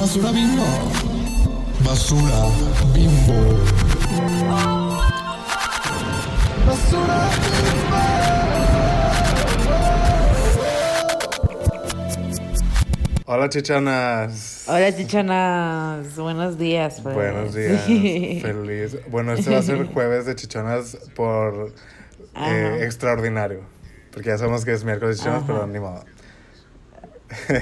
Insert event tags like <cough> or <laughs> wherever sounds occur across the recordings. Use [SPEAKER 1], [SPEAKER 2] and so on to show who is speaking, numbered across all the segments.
[SPEAKER 1] Basura bimbo. Basura bimbo. Basura
[SPEAKER 2] Hola chichanas.
[SPEAKER 3] Hola, chichonas. Buenos días. pues.
[SPEAKER 2] Buenos <laughs> días.
[SPEAKER 3] Sí.
[SPEAKER 2] Feliz. Bueno, este va a ser jueves de chichonas por eh, extraordinario. Porque ya sabemos que es miércoles de chichonas,
[SPEAKER 3] Ajá.
[SPEAKER 2] pero ni modo.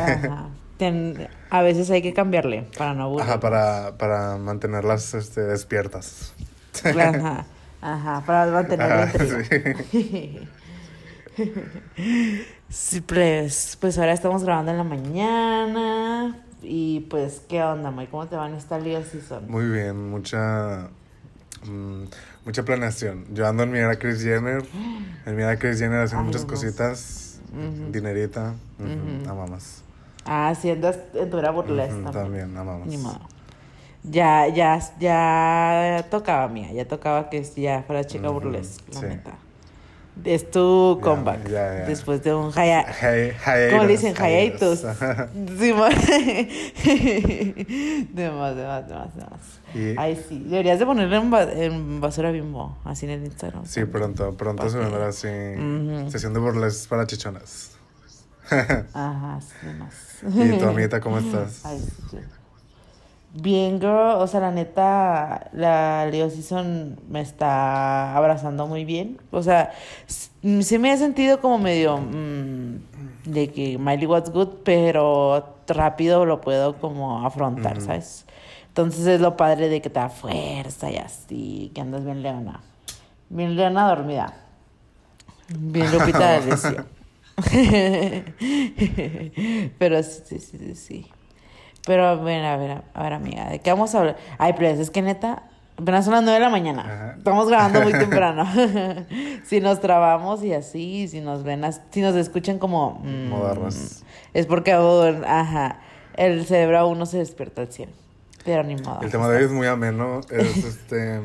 [SPEAKER 3] Ajá. <laughs> Ten- a veces hay que cambiarle para no aburrir.
[SPEAKER 2] Ajá, para, para mantenerlas este, despiertas.
[SPEAKER 3] Ajá. Ajá, para mantener la
[SPEAKER 2] Ajá,
[SPEAKER 3] intriga.
[SPEAKER 2] sí.
[SPEAKER 3] Sí, pues, pues ahora estamos grabando en la mañana. Y pues, ¿qué onda, May? ¿Cómo te van esta Leo Season?
[SPEAKER 2] Muy bien, mucha mm, mucha planeación. Yo ando en mi era Chris Jenner, en mi era Chris Jenner haciendo muchas cositas, dinerita,
[SPEAKER 3] sí, andas en tu era burlesque
[SPEAKER 2] Ujú,
[SPEAKER 3] también.
[SPEAKER 2] también, amamos.
[SPEAKER 3] Ni modo. Ya, ya, ya tocaba, mía. Ya tocaba que ya fuera chica
[SPEAKER 2] Ujú,
[SPEAKER 3] burlesque, la
[SPEAKER 2] sí.
[SPEAKER 3] neta. Es tu comeback.
[SPEAKER 2] ya, ya.
[SPEAKER 3] Después de un haya...
[SPEAKER 2] Hi- hiatus,
[SPEAKER 3] ¿Cómo le dicen? Hiatus. <laughs> Sí, <laughs> de más, de más, de más, de más.
[SPEAKER 2] Y-
[SPEAKER 3] Ay, sí. Deberías de ponerlo en, ba- en basura bimbo, así en el Instagram.
[SPEAKER 2] Sí, pronto, pronto se vendrá así.
[SPEAKER 3] Ujú.
[SPEAKER 2] Sesión de burles para chichonas. <laughs>
[SPEAKER 3] Ajá, sí, de más.
[SPEAKER 2] ¿Y tu amiguita cómo <laughs> estás?
[SPEAKER 3] Ay, sí, sí. Bien, girl. O sea, la neta, la Leo Season me está abrazando muy bien. O sea, mm, sí me he sentido como medio mm, de que Miley What's Good, pero rápido lo puedo como afrontar. ¿sabes? Entonces es lo padre de que te da fuerza y así, que andas bien leona. Bien leona dormida. Bien Lupita <laughs> D'Alessio. <laughs> Pero sí, sí, sí, sí, sí. Pero a ver, a ver, a ver, amiga, ¿de qué vamos a hablar? Ay, pero es que neta, apenas son las 9 de la mañana.
[SPEAKER 2] Ajá.
[SPEAKER 3] Estamos grabando muy <laughs> temprano. <laughs> si nos trabamos y así, si nos ven, si nos escuchan como... mm,
[SPEAKER 2] Modernas.
[SPEAKER 3] Es porque ajá, el cerebro aún no se despierta al 100. Pero ni modo.
[SPEAKER 2] El tema de hoy es muy ameno. Es este.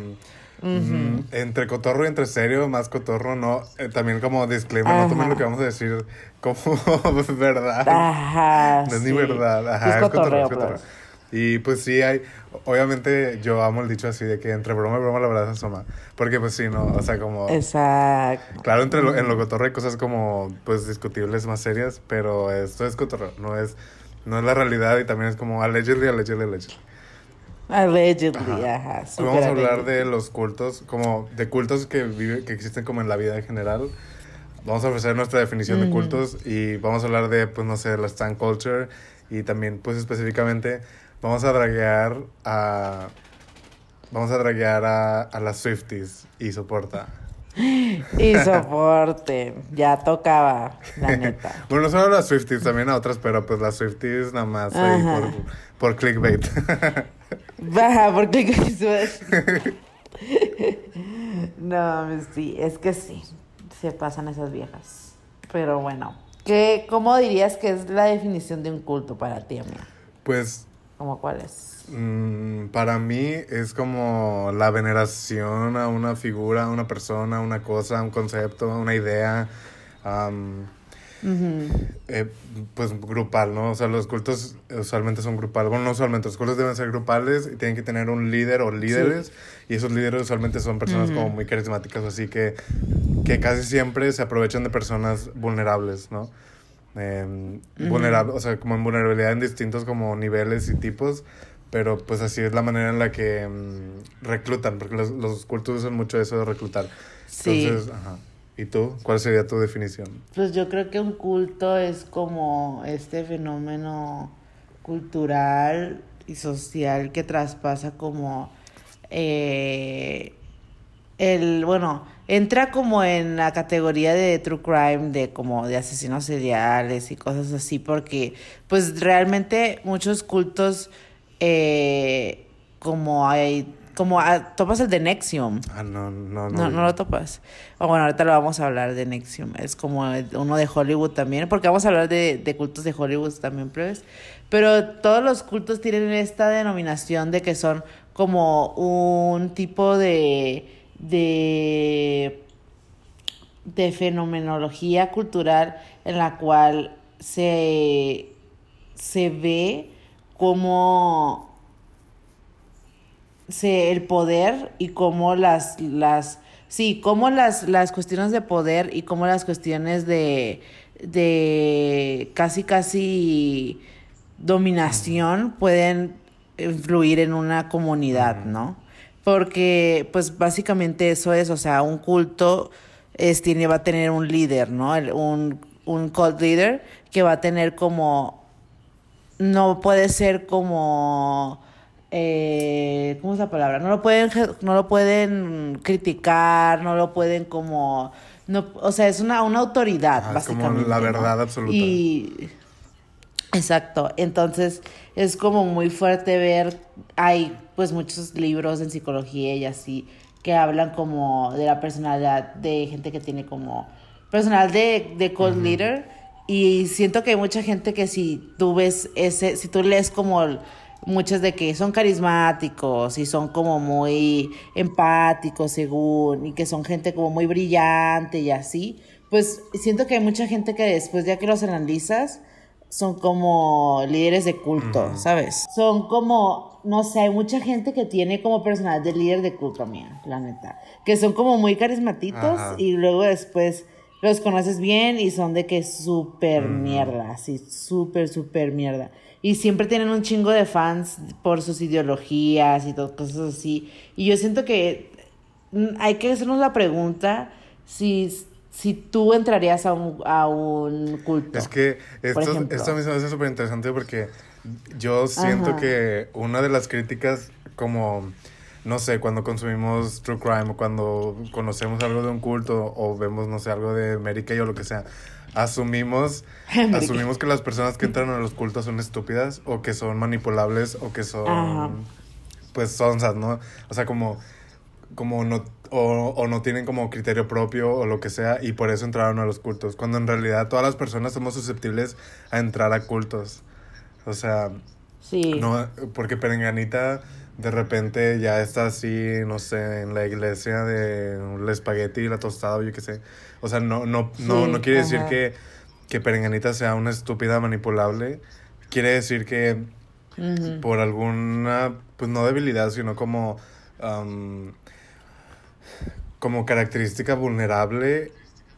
[SPEAKER 2] Entre cotorro y entre serio, más cotorro, no. eh, también como disclaimer, no tomen lo que vamos a decir como <laughs> verdad.
[SPEAKER 3] Ajá,
[SPEAKER 2] No es ni verdad. Ajá,
[SPEAKER 3] Es
[SPEAKER 2] es cotorreo,
[SPEAKER 3] cotorreo,
[SPEAKER 2] es cotorreo.
[SPEAKER 3] pues.
[SPEAKER 2] Y pues sí, hay. Obviamente, yo amo el dicho así de que entre broma y broma la verdad se asoma. Porque pues sí, no. O sea, como.
[SPEAKER 3] Exacto.
[SPEAKER 2] Claro, entre lo- en lo cotorreo hay cosas como, pues, discutibles más serias, pero esto es cotorreo, no es, no es la realidad y también es como allegedly, allegedly, allegedly. <laughs>
[SPEAKER 3] Allegedly,
[SPEAKER 2] Ajá.
[SPEAKER 3] ajá. Super
[SPEAKER 2] vamos a hablar
[SPEAKER 3] allegedly.
[SPEAKER 2] de los cultos, como de cultos que vive, que existen como en la vida en general. Vamos a ofrecer nuestra definición de
[SPEAKER 3] Ujú.
[SPEAKER 2] cultos y vamos a hablar de, pues, no sé, la stand culture y también, pues, específicamente, vamos a draguear a... Vamos a draguear a, a las Swifties y soporta.
[SPEAKER 3] Y soporte. <laughs> Ya tocaba, la neta. <laughs>
[SPEAKER 2] Bueno, no solo a las Swifties, también a otras, pero pues las Swifties nada más ahí por, por clickbait.
[SPEAKER 3] Baja, porque No, sí, es que sí. Se pasan esas viejas. Pero bueno. ¿Qué, ¿Cómo dirías que es la definición de un culto para ti, amiga?
[SPEAKER 2] pues
[SPEAKER 3] ¿Cómo cuál es?
[SPEAKER 2] mm, para mí es como la veneración a una figura, a una persona, a una cosa, a un concepto, a una idea.
[SPEAKER 3] Ujú.
[SPEAKER 2] eh, pues grupal, ¿no? O sea, los cultos usualmente son grupales. Bueno, no usualmente, los cultos deben ser grupales y tienen que tener un líder o líderes. Y esos líderes usualmente son personas
[SPEAKER 3] Ujú.
[SPEAKER 2] como muy carismáticas, así que, que casi siempre se aprovechan de personas vulnerables, ¿no? Eh, vulnerable- o sea, como en vulnerabilidad en distintos como niveles y tipos. Pero pues así es la manera en la que mm, reclutan, porque los, los cultos usan mucho eso de reclutar.
[SPEAKER 3] Sí.
[SPEAKER 2] Entonces, ajá. ¿Y tú? ¿Cuál sería tu definición?
[SPEAKER 3] Pues yo creo que un culto es como este fenómeno cultural y social que traspasa como eh, el, bueno, entra como en la categoría de true crime, de como de asesinos seriales y cosas así, porque pues realmente muchos cultos eh, como hay, como topas el de Nexium.
[SPEAKER 2] Ah, no, no, no.
[SPEAKER 3] No, no lo topas. O bueno, ahorita lo vamos a hablar de Nexium. Es como uno de Hollywood también, porque vamos a hablar de, de cultos de Hollywood también, plebes. Pero todos los cultos tienen esta denominación de que son como un tipo de. de. de fenomenología cultural en la cual se. se ve cómo se, el poder y cómo las, las, sí, cómo las, las cuestiones de poder y cómo las cuestiones de, de casi, casi dominación pueden influir en una comunidad, ¿no? Porque, pues, básicamente eso es, o sea, un culto es, tiene, va a tener un líder, ¿no? El- un, un cult leader que va a tener como, no puede ser como, eh, ¿cómo es la palabra? No lo pueden, no lo pueden criticar, no lo pueden como, no, o sea, es una, una autoridad,
[SPEAKER 2] es como
[SPEAKER 3] básicamente.
[SPEAKER 2] la
[SPEAKER 3] ¿no?
[SPEAKER 2] verdad absoluta.
[SPEAKER 3] Y, exacto, entonces es como muy fuerte ver, hay pues muchos libros en psicología y así que hablan como de la personalidad de gente que tiene como personal de, de cult leader y siento que hay mucha gente que si tú ves ese, si tú lees como muchas de que son carismáticos y son como muy empáticos según y que son gente como muy brillante y así, pues siento que hay mucha gente que después ya que los analizas son como líderes de culto, ¿sabes? Son como, no sé, hay mucha gente que tiene como personalidad de líder de culto, mía, la neta. Que son como muy carismatitos
[SPEAKER 2] Ajá.
[SPEAKER 3] y luego después los conoces bien y son de que súper mierda, así, súper, súper mierda. Y siempre tienen un chingo de fans por sus ideologías y todo, cosas así. Y yo siento que mm, hay que hacernos la pregunta si, si tú entrarías a un, a un culto.
[SPEAKER 2] Es que esto, esto a mí se me hace súper interesante porque yo siento
[SPEAKER 3] Ajá.
[SPEAKER 2] que una de las críticas como, no sé, cuando consumimos True Crime o cuando conocemos algo de un culto o vemos, no sé, algo de América o lo que sea, asumimos, <laughs> asumimos que las personas que entran a los cultos son estúpidas o que son manipulables o que son,
[SPEAKER 3] Ajá.
[SPEAKER 2] pues, sonzas, ¿no? O sea, como como no o, o no tienen como criterio propio o lo que sea y por eso entraron a los cultos cuando en realidad todas las personas somos susceptibles a entrar a cultos o sea
[SPEAKER 3] Sí.
[SPEAKER 2] no porque Perenganita de repente ya está así no sé en la iglesia de el espagueti y la tostada o yo qué sé. O sea no no no
[SPEAKER 3] Sí,
[SPEAKER 2] no quiere decir que que Perenganita sea una estúpida manipulable. Quiere decir que por alguna, pues no debilidad, sino como, como característica vulnerable,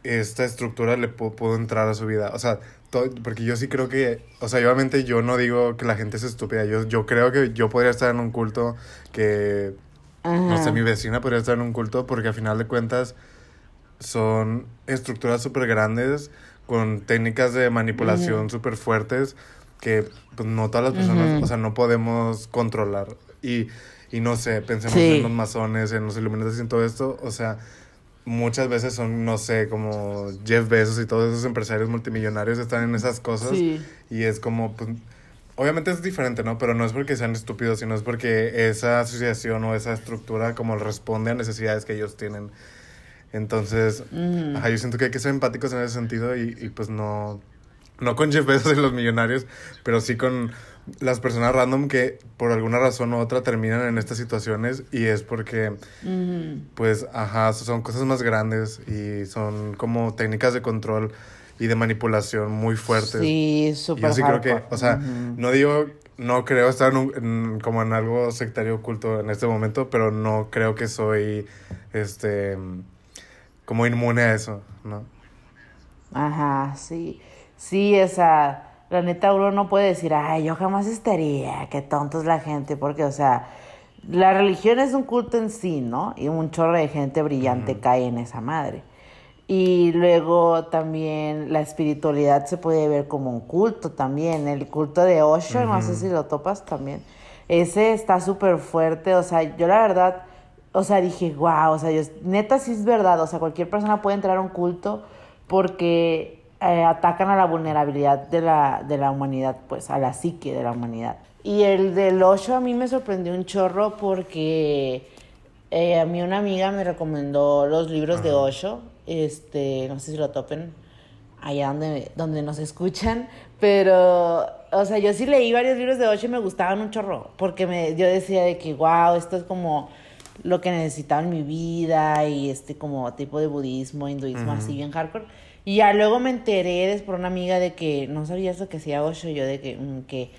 [SPEAKER 2] esta estructura le pu- pudo entrar a su vida. O sea, porque yo sí creo que, o sea, obviamente yo no digo que la gente es estúpida, yo, yo creo que yo podría estar en un culto que, no sé, mi vecina podría estar en un culto porque a final de cuentas son estructuras súper grandes con técnicas de manipulación súper fuertes que pues, no todas las personas, o sea, no podemos controlar. Y, y no sé, pensemos
[SPEAKER 3] Sí.
[SPEAKER 2] en los masones, en los iluminados y en todo esto, o sea, muchas veces son, no sé, como Jeff Bezos y todos esos empresarios multimillonarios están en esas cosas
[SPEAKER 3] Sí.
[SPEAKER 2] y es como, pues, obviamente es diferente, ¿no? Pero no es porque sean estúpidos, sino es porque esa asociación o esa estructura como responde a necesidades que ellos tienen. Entonces,
[SPEAKER 3] Ujú.
[SPEAKER 2] ajá, yo siento que hay que ser empáticos en ese sentido y, y, pues no, no con Jeff Bezos y los millonarios, pero sí con las personas random que por alguna razón u otra terminan en estas situaciones y es porque pues, ajá, son cosas más grandes y son como técnicas de control y de manipulación muy fuertes.
[SPEAKER 3] Sí, súper
[SPEAKER 2] Yo sí creo que, o sea, no digo, no creo estar en un- en- como en algo sectario oculto en este momento, pero no creo que soy, este, como inmune a eso, ¿no?
[SPEAKER 3] Ajá, sí. Sí, o sea, la neta uno no puede decir, ay, yo jamás estaría, qué tonto es la gente, porque, o sea, la religión es un culto en sí, ¿no? Y un chorro de gente brillante cae en esa madre. Y luego también la espiritualidad se puede ver como un culto también. El culto de Osho, no sé si lo topas también. Ese está súper fuerte. O sea, yo la verdad, o sea, dije, wow, o sea, yo, neta sí es verdad. O sea, cualquier persona puede entrar a un culto porque eh, atacan a la vulnerabilidad de la, de la humanidad, pues, a la psique de la humanidad. Y el del Osho a mí me sorprendió un chorro porque eh, a mí una amiga me recomendó los libros de Osho, este, no sé si lo topen allá donde, donde nos escuchan, pero, o sea, yo sí leí varios libros de Osho y me gustaban un chorro, porque me, yo decía de que, wow, esto es como lo que necesitaba en mi vida y este como tipo de budismo, hinduismo, así bien hardcore. Y ya luego me enteré por una amiga de que no sabía eso que hacía Osho, yo de que, mm, que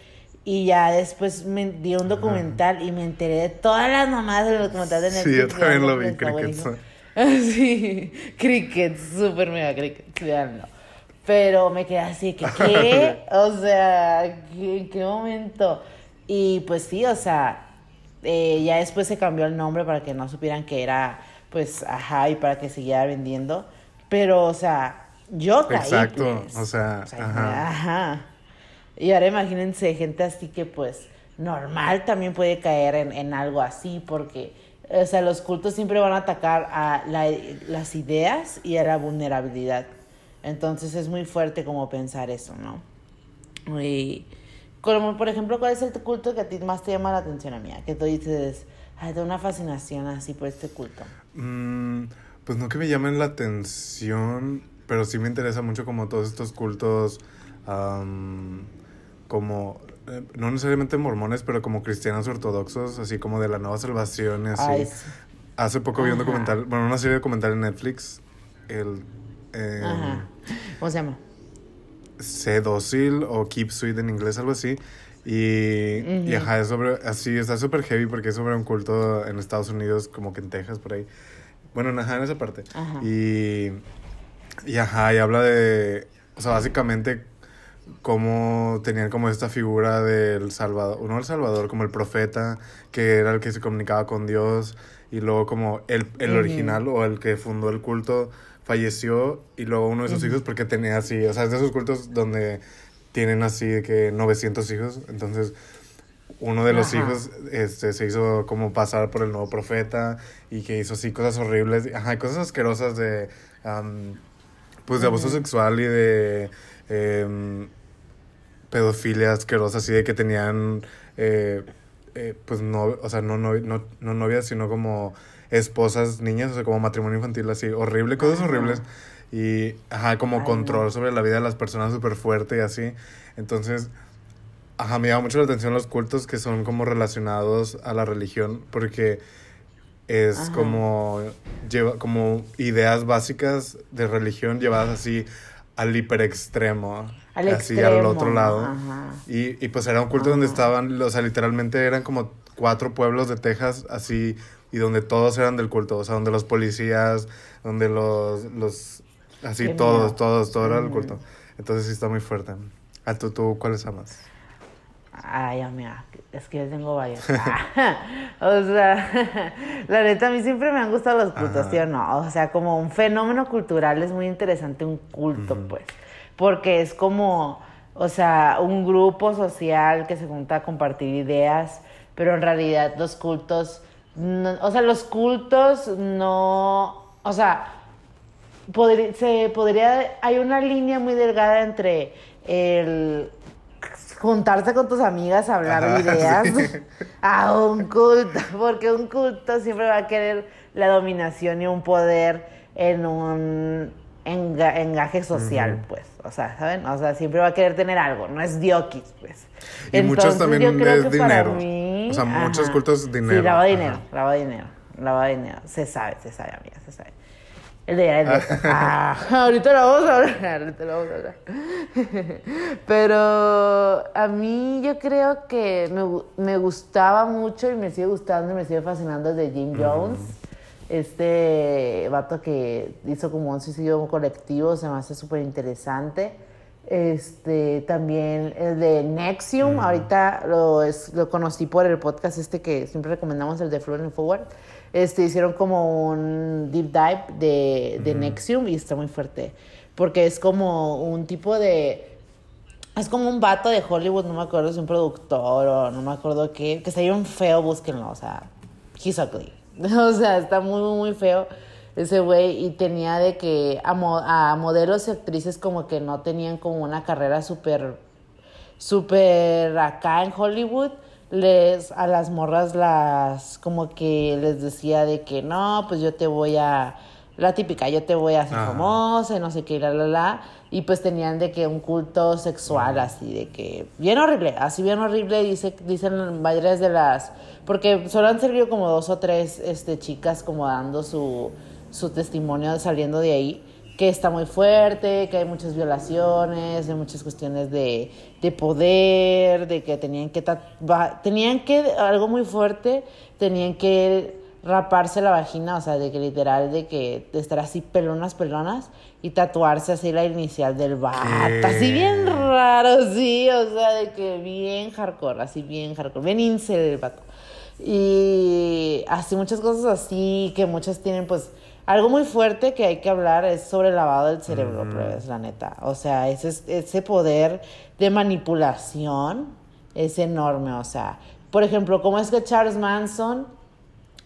[SPEAKER 3] Y ya después me di un documental y me enteré de todas las mamadas del documental de Netflix.
[SPEAKER 2] Sí, yo también lo vi, Crickets.
[SPEAKER 3] Sí, <laughs> Crickets, súper mega Crickets, véanlo. Pero me quedé así, que ¿qué? <laughs> O sea, ¿qué- ¿en qué momento? Y pues sí, o sea, eh, ya después se cambió el nombre para que no supieran que era, pues, ajá, y para que siguiera vendiendo. Pero, o sea, yo caí,
[SPEAKER 2] Exacto,
[SPEAKER 3] pues.
[SPEAKER 2] o sea, ajá.
[SPEAKER 3] ajá. Y ahora imagínense gente así que, pues, normal también puede caer en, en algo así, porque, o sea, los cultos siempre van a atacar a la- las ideas y a la vulnerabilidad. Entonces es muy fuerte como pensar eso, ¿no? Y, como por ejemplo, ¿cuál es el culto que a ti más te llama la atención, amiga? Que tú dices, ay, tengo una fascinación así por este culto.
[SPEAKER 2] Mm, pues no que me llamen la atención, pero sí me interesa mucho como todos estos cultos, am, como, eh, no necesariamente mormones, pero como cristianos ortodoxos, así como de la nueva salvación y así.
[SPEAKER 3] Ay, sí.
[SPEAKER 2] Hace poco vi un documental, bueno, una serie de documental en Netflix, el... eh,
[SPEAKER 3] Ajá. ¿Cómo se llama?
[SPEAKER 2] Sé dócil o keep sweet en inglés, algo así. Y, y
[SPEAKER 3] Ujú.
[SPEAKER 2] ajá, es sobre, así, está súper heavy porque es sobre un culto en Estados Unidos, como que en Texas, por ahí. Bueno, en, ajá, en esa parte.
[SPEAKER 3] Ajá.
[SPEAKER 2] Y, y ajá, y habla de, o sea, básicamente cómo tenían como esta figura del Salvador, no el Salvador, como el profeta, que era el que se comunicaba con Dios, y luego como el, el original o el que fundó el culto falleció, y luego uno de sus hijos, porque tenía así, o sea, es de esos cultos donde tienen así de que 900 hijos, entonces uno de los
[SPEAKER 3] Ajá.
[SPEAKER 2] hijos este, se hizo como pasar por el nuevo profeta y que hizo así cosas horribles, ajá, cosas asquerosas de, am, pues de abuso sexual y de em, pedofilia asquerosa, así de que tenían, eh, eh, pues no, o sea, no, no, no, no novias, sino como esposas, niñas, o sea, como matrimonio infantil, así, horrible, cosas horribles. Y, ajá, como
[SPEAKER 3] Ay,
[SPEAKER 2] control
[SPEAKER 3] no.
[SPEAKER 2] sobre la vida de las personas súper fuerte y así. Entonces, ajá, me llama mucho la atención los cultos que son como relacionados a la religión, porque es
[SPEAKER 3] Ajá.
[SPEAKER 2] como, lleva, como ideas básicas de religión llevadas así al hiperextremo.
[SPEAKER 3] Al
[SPEAKER 2] así al
[SPEAKER 3] extremo,
[SPEAKER 2] otro lado.
[SPEAKER 3] ajá.
[SPEAKER 2] Y, y pues era un culto donde estaban, o sea, literalmente eran como cuatro pueblos de Texas así, y donde todos eran del culto, o sea, donde los policías, donde los, los así todos,
[SPEAKER 3] miedo.
[SPEAKER 2] todos, todo era del
[SPEAKER 3] Ujú.
[SPEAKER 2] culto. Entonces sí está muy fuerte. ¿A tú, tú cuáles amas?
[SPEAKER 3] Ay, amiga, es que yo tengo varios. <laughs> o sea, <laughs> la neta, a mí siempre me han gustado los cultos,
[SPEAKER 2] Ajá.
[SPEAKER 3] ¿sí o no? O sea, como un fenómeno cultural es muy interesante un culto, pues. Porque es como, o sea, un grupo social que se junta a compartir ideas, pero en realidad los cultos, no- o sea, los cultos no, o sea, podri- se podría, hay una línea muy delgada entre el juntarse con tus amigas a hablar de
[SPEAKER 2] Ajá, <laughs>
[SPEAKER 3] ideas
[SPEAKER 2] sí.
[SPEAKER 3] a un culto, porque un culto siempre va a querer la dominación y un poder en un enga- engaje social, pues, o sea, ¿saben? O sea, siempre va a querer tener algo, no es diokis, pues.
[SPEAKER 2] Y muchos
[SPEAKER 3] Entonces,
[SPEAKER 2] también
[SPEAKER 3] yo creo
[SPEAKER 2] es
[SPEAKER 3] que para
[SPEAKER 2] dinero.
[SPEAKER 3] mí-
[SPEAKER 2] O sea, muchos
[SPEAKER 3] ajá.
[SPEAKER 2] cultos dinero.
[SPEAKER 3] Sí, lava dinero, lava dinero, lava dinero. Se sabe, se sabe, amiga, se sabe. El de el de- ah, ahorita lo vamos a hablar, <laughs> ahorita lo vamos a hablar. <laughs> Pero a mí yo creo que me, me gustaba mucho y me sigue gustando y me sigue fascinando el de Jim Jones. Este vato que hizo como un suicidio colectivo, se me hace súper interesante. Este, también el de Nexium, ahorita lo, es- lo conocí por el podcast este que siempre recomendamos, el de Fluent and Forward. Este, hicieron como un deep dive de, de Nexium y está muy fuerte. Porque es como un tipo de. Es como un vato de Hollywood, no me acuerdo si es un productor o no me acuerdo qué, que está bien feo, búsquenlo, o sea, he's ugly. <laughs> O sea, está muy, muy, muy feo ese güey y tenía de que a, mo- a modelos y actrices como que no tenían como una carrera súper súper acá en Hollywood, les a las morras las como que les decía de que no, pues yo te voy a la típica, yo te voy a hacer
[SPEAKER 2] Ajá.
[SPEAKER 3] famosa y no sé qué, la la la, y pues tenían de que un culto sexual así de que bien horrible, así bien horrible dice dicen varias de las porque solo han servido como dos o tres este chicas como dando su su testimonio saliendo de ahí que está muy fuerte, que hay muchas violaciones, hay muchas cuestiones de, de poder, de que tenían que, tenían que, algo muy fuerte, tenían que raparse la vagina, o sea, de que literal, de que de estar así pelonas, pelonas, y tatuarse así la inicial del vato, así bien raro, sí, o sea, de que bien hardcore, así bien hardcore, bien incel el vato. Y así muchas cosas así, que muchas tienen pues algo muy fuerte que hay que hablar es sobre el lavado del cerebro, pues, la neta. O sea, ese, ese poder de manipulación es enorme. O sea, por ejemplo, ¿cómo es que Charles Manson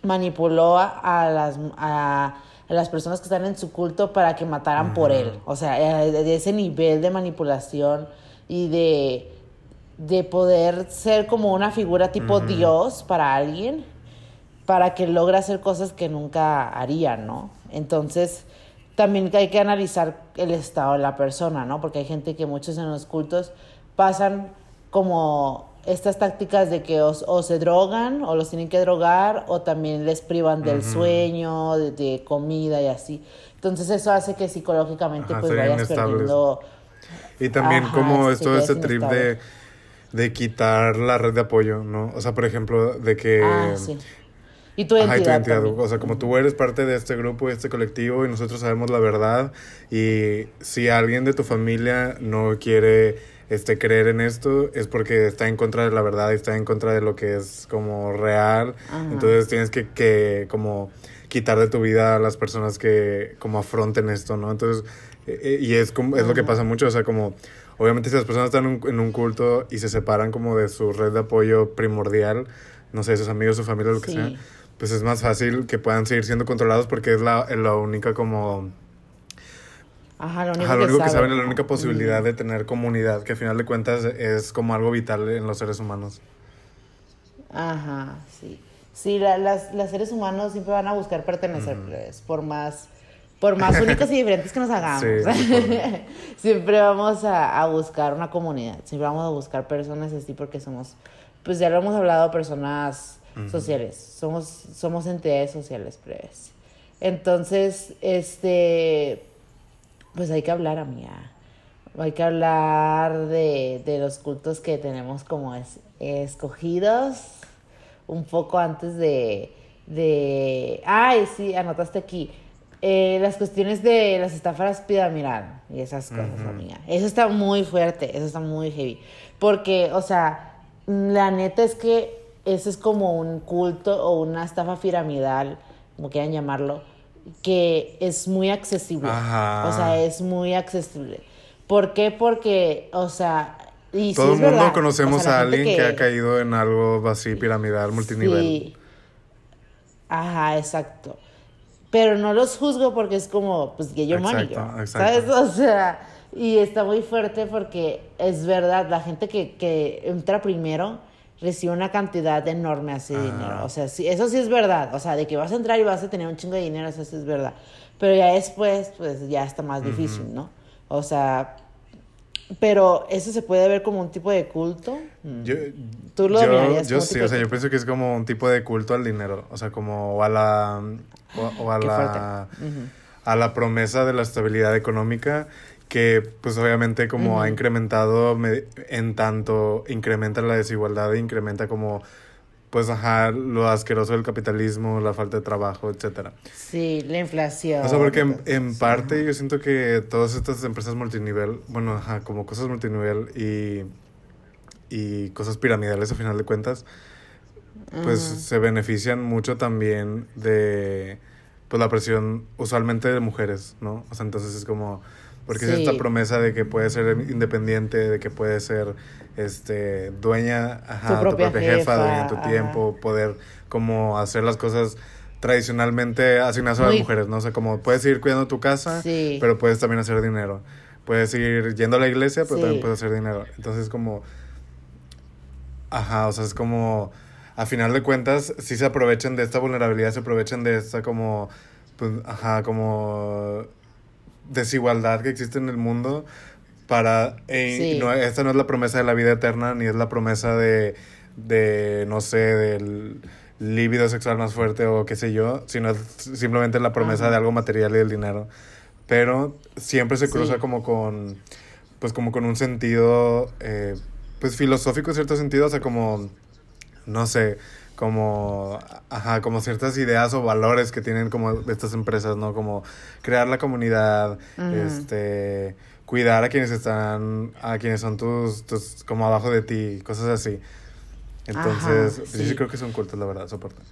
[SPEAKER 3] manipuló a, las, a, las personas que están en su culto para que mataran por él? O sea, eh, de ese nivel de manipulación y de, de poder ser como una figura tipo Dios para alguien para que logre hacer cosas que nunca haría, ¿no? Entonces, también hay que analizar el estado de la persona, ¿no? Porque hay gente que muchos en los cultos pasan como estas tácticas de que o, se drogan o los tienen que drogar o también les privan del sueño, de, comida y así. Entonces eso hace que psicológicamente pues vayas perdiendo...
[SPEAKER 2] Y también como esto, ese trip de, de quitar la red de apoyo, ¿no? O sea, por ejemplo, de que...
[SPEAKER 3] Ah, sí y tu identidad.
[SPEAKER 2] O sea, como tú eres parte de este grupo, de este colectivo, y nosotros sabemos la verdad. Y si alguien de tu familia no quiere este, creer en esto, es porque está en contra de la verdad y está en contra de lo que es como real. Entonces tienes que, que como quitar de tu vida a las personas que como afronten esto, ¿no? Entonces, eh, eh, y es, como, es lo que pasa mucho, o sea, como obviamente si las personas están en un, culto y se separan como de su red de apoyo primordial, no sé, sus amigos, su familia, lo que sea, pues es más fácil que puedan seguir siendo controlados porque es la, la única como...
[SPEAKER 3] Ajá, lo único,
[SPEAKER 2] Ajá, lo único que, saben, es la única posibilidad de tener comunidad, que al final de cuentas es como algo vital en los seres humanos.
[SPEAKER 3] Ajá, sí. Sí, las, los seres humanos siempre van a buscar pertenecer, por más por más únicos y diferentes que nos hagamos. <laughs> siempre vamos a, a, buscar una comunidad, siempre vamos a buscar personas así porque somos, pues ya lo hemos hablado, personas sociales. Somos, somos entidades sociales, pues. Entonces, este, pues hay que hablar, amiga. Hay que hablar de, de los cultos que tenemos como es, escogidos un poco antes de, de... Ay, sí, anotaste aquí. Eh, las cuestiones de las estafas piramidal y esas cosas, amiga. Eso está muy fuerte, eso está muy heavy. Porque, o sea, la neta es que eso es como un culto o una estafa piramidal, como quieran llamarlo, que es muy accesible. O sea, es muy accesible. ¿Por qué? Porque, o sea, y
[SPEAKER 2] todo el mundo conocemos a alguien que... ha caído en algo así piramidal, multinivel. Sí.
[SPEAKER 3] Ajá, exacto. Pero no los juzgo porque es como, pues, que yo exacto, ¿Sabes? <laughs> O sea, y está muy fuerte porque es verdad, la gente que, que entra primero recibe una cantidad enorme así de dinero. O sea, sí, eso sí es verdad. O sea, de que vas a entrar y vas a tener un chingo de dinero, eso sí es verdad. Pero ya después, pues ya está más difícil, ¿no? O sea, pero eso se puede ver como un tipo de culto.
[SPEAKER 2] Mm. Yo, ¿Tú lo yo, yo sí, o sea, yo pienso que es como un tipo de culto al dinero. O sea, como a la. O, a la. A la promesa de la estabilidad económica que pues obviamente como ha incrementado en tanto incrementa la desigualdad e incrementa como pues ajá, lo asqueroso del capitalismo, la falta de trabajo, etcétera.
[SPEAKER 3] Sí, la inflación.
[SPEAKER 2] O sea, porque en, parte yo siento que todas estas empresas multinivel, bueno, ajá, como cosas multinivel y, y cosas piramidales a final de cuentas, pues se benefician mucho también de pues la presión usualmente de mujeres, ¿no? O sea, entonces es como porque es esta promesa de que puede ser independiente, de que puede ser este dueña, ajá, tu propia, jefa, dueña tu tiempo, poder como hacer las cosas tradicionalmente asignadas a las mujeres, ¿no? O sea, como puedes ir cuidando tu casa, pero puedes también hacer dinero. Puedes ir yendo a la iglesia, pero también puedes hacer dinero. Entonces, como... Ajá, o sea, es como... A final de cuentas, si se aprovechan de esta vulnerabilidad, se aprovechan de esta como... Pues, ajá, como desigualdad que existe en el mundo para... Eh, no, esta no es la promesa de la vida eterna, ni es la promesa de, de no sé, del líbido sexual más fuerte o qué sé yo, sino simplemente la promesa de algo material y del dinero. pero siempre se cruza
[SPEAKER 3] Sí.
[SPEAKER 2] como con, pues como con un sentido, eh, pues filosófico en cierto sentido, o sea, como, no sé, como, ajá, como ciertas ideas o valores que tienen como estas empresas, ¿no? Como crear la comunidad, este, cuidar a quienes están, a quienes son tus, tus, como abajo de ti, cosas así. Entonces,
[SPEAKER 3] Ajá,
[SPEAKER 2] yo sí
[SPEAKER 3] sí.
[SPEAKER 2] creo que son cultos, la verdad, soportan.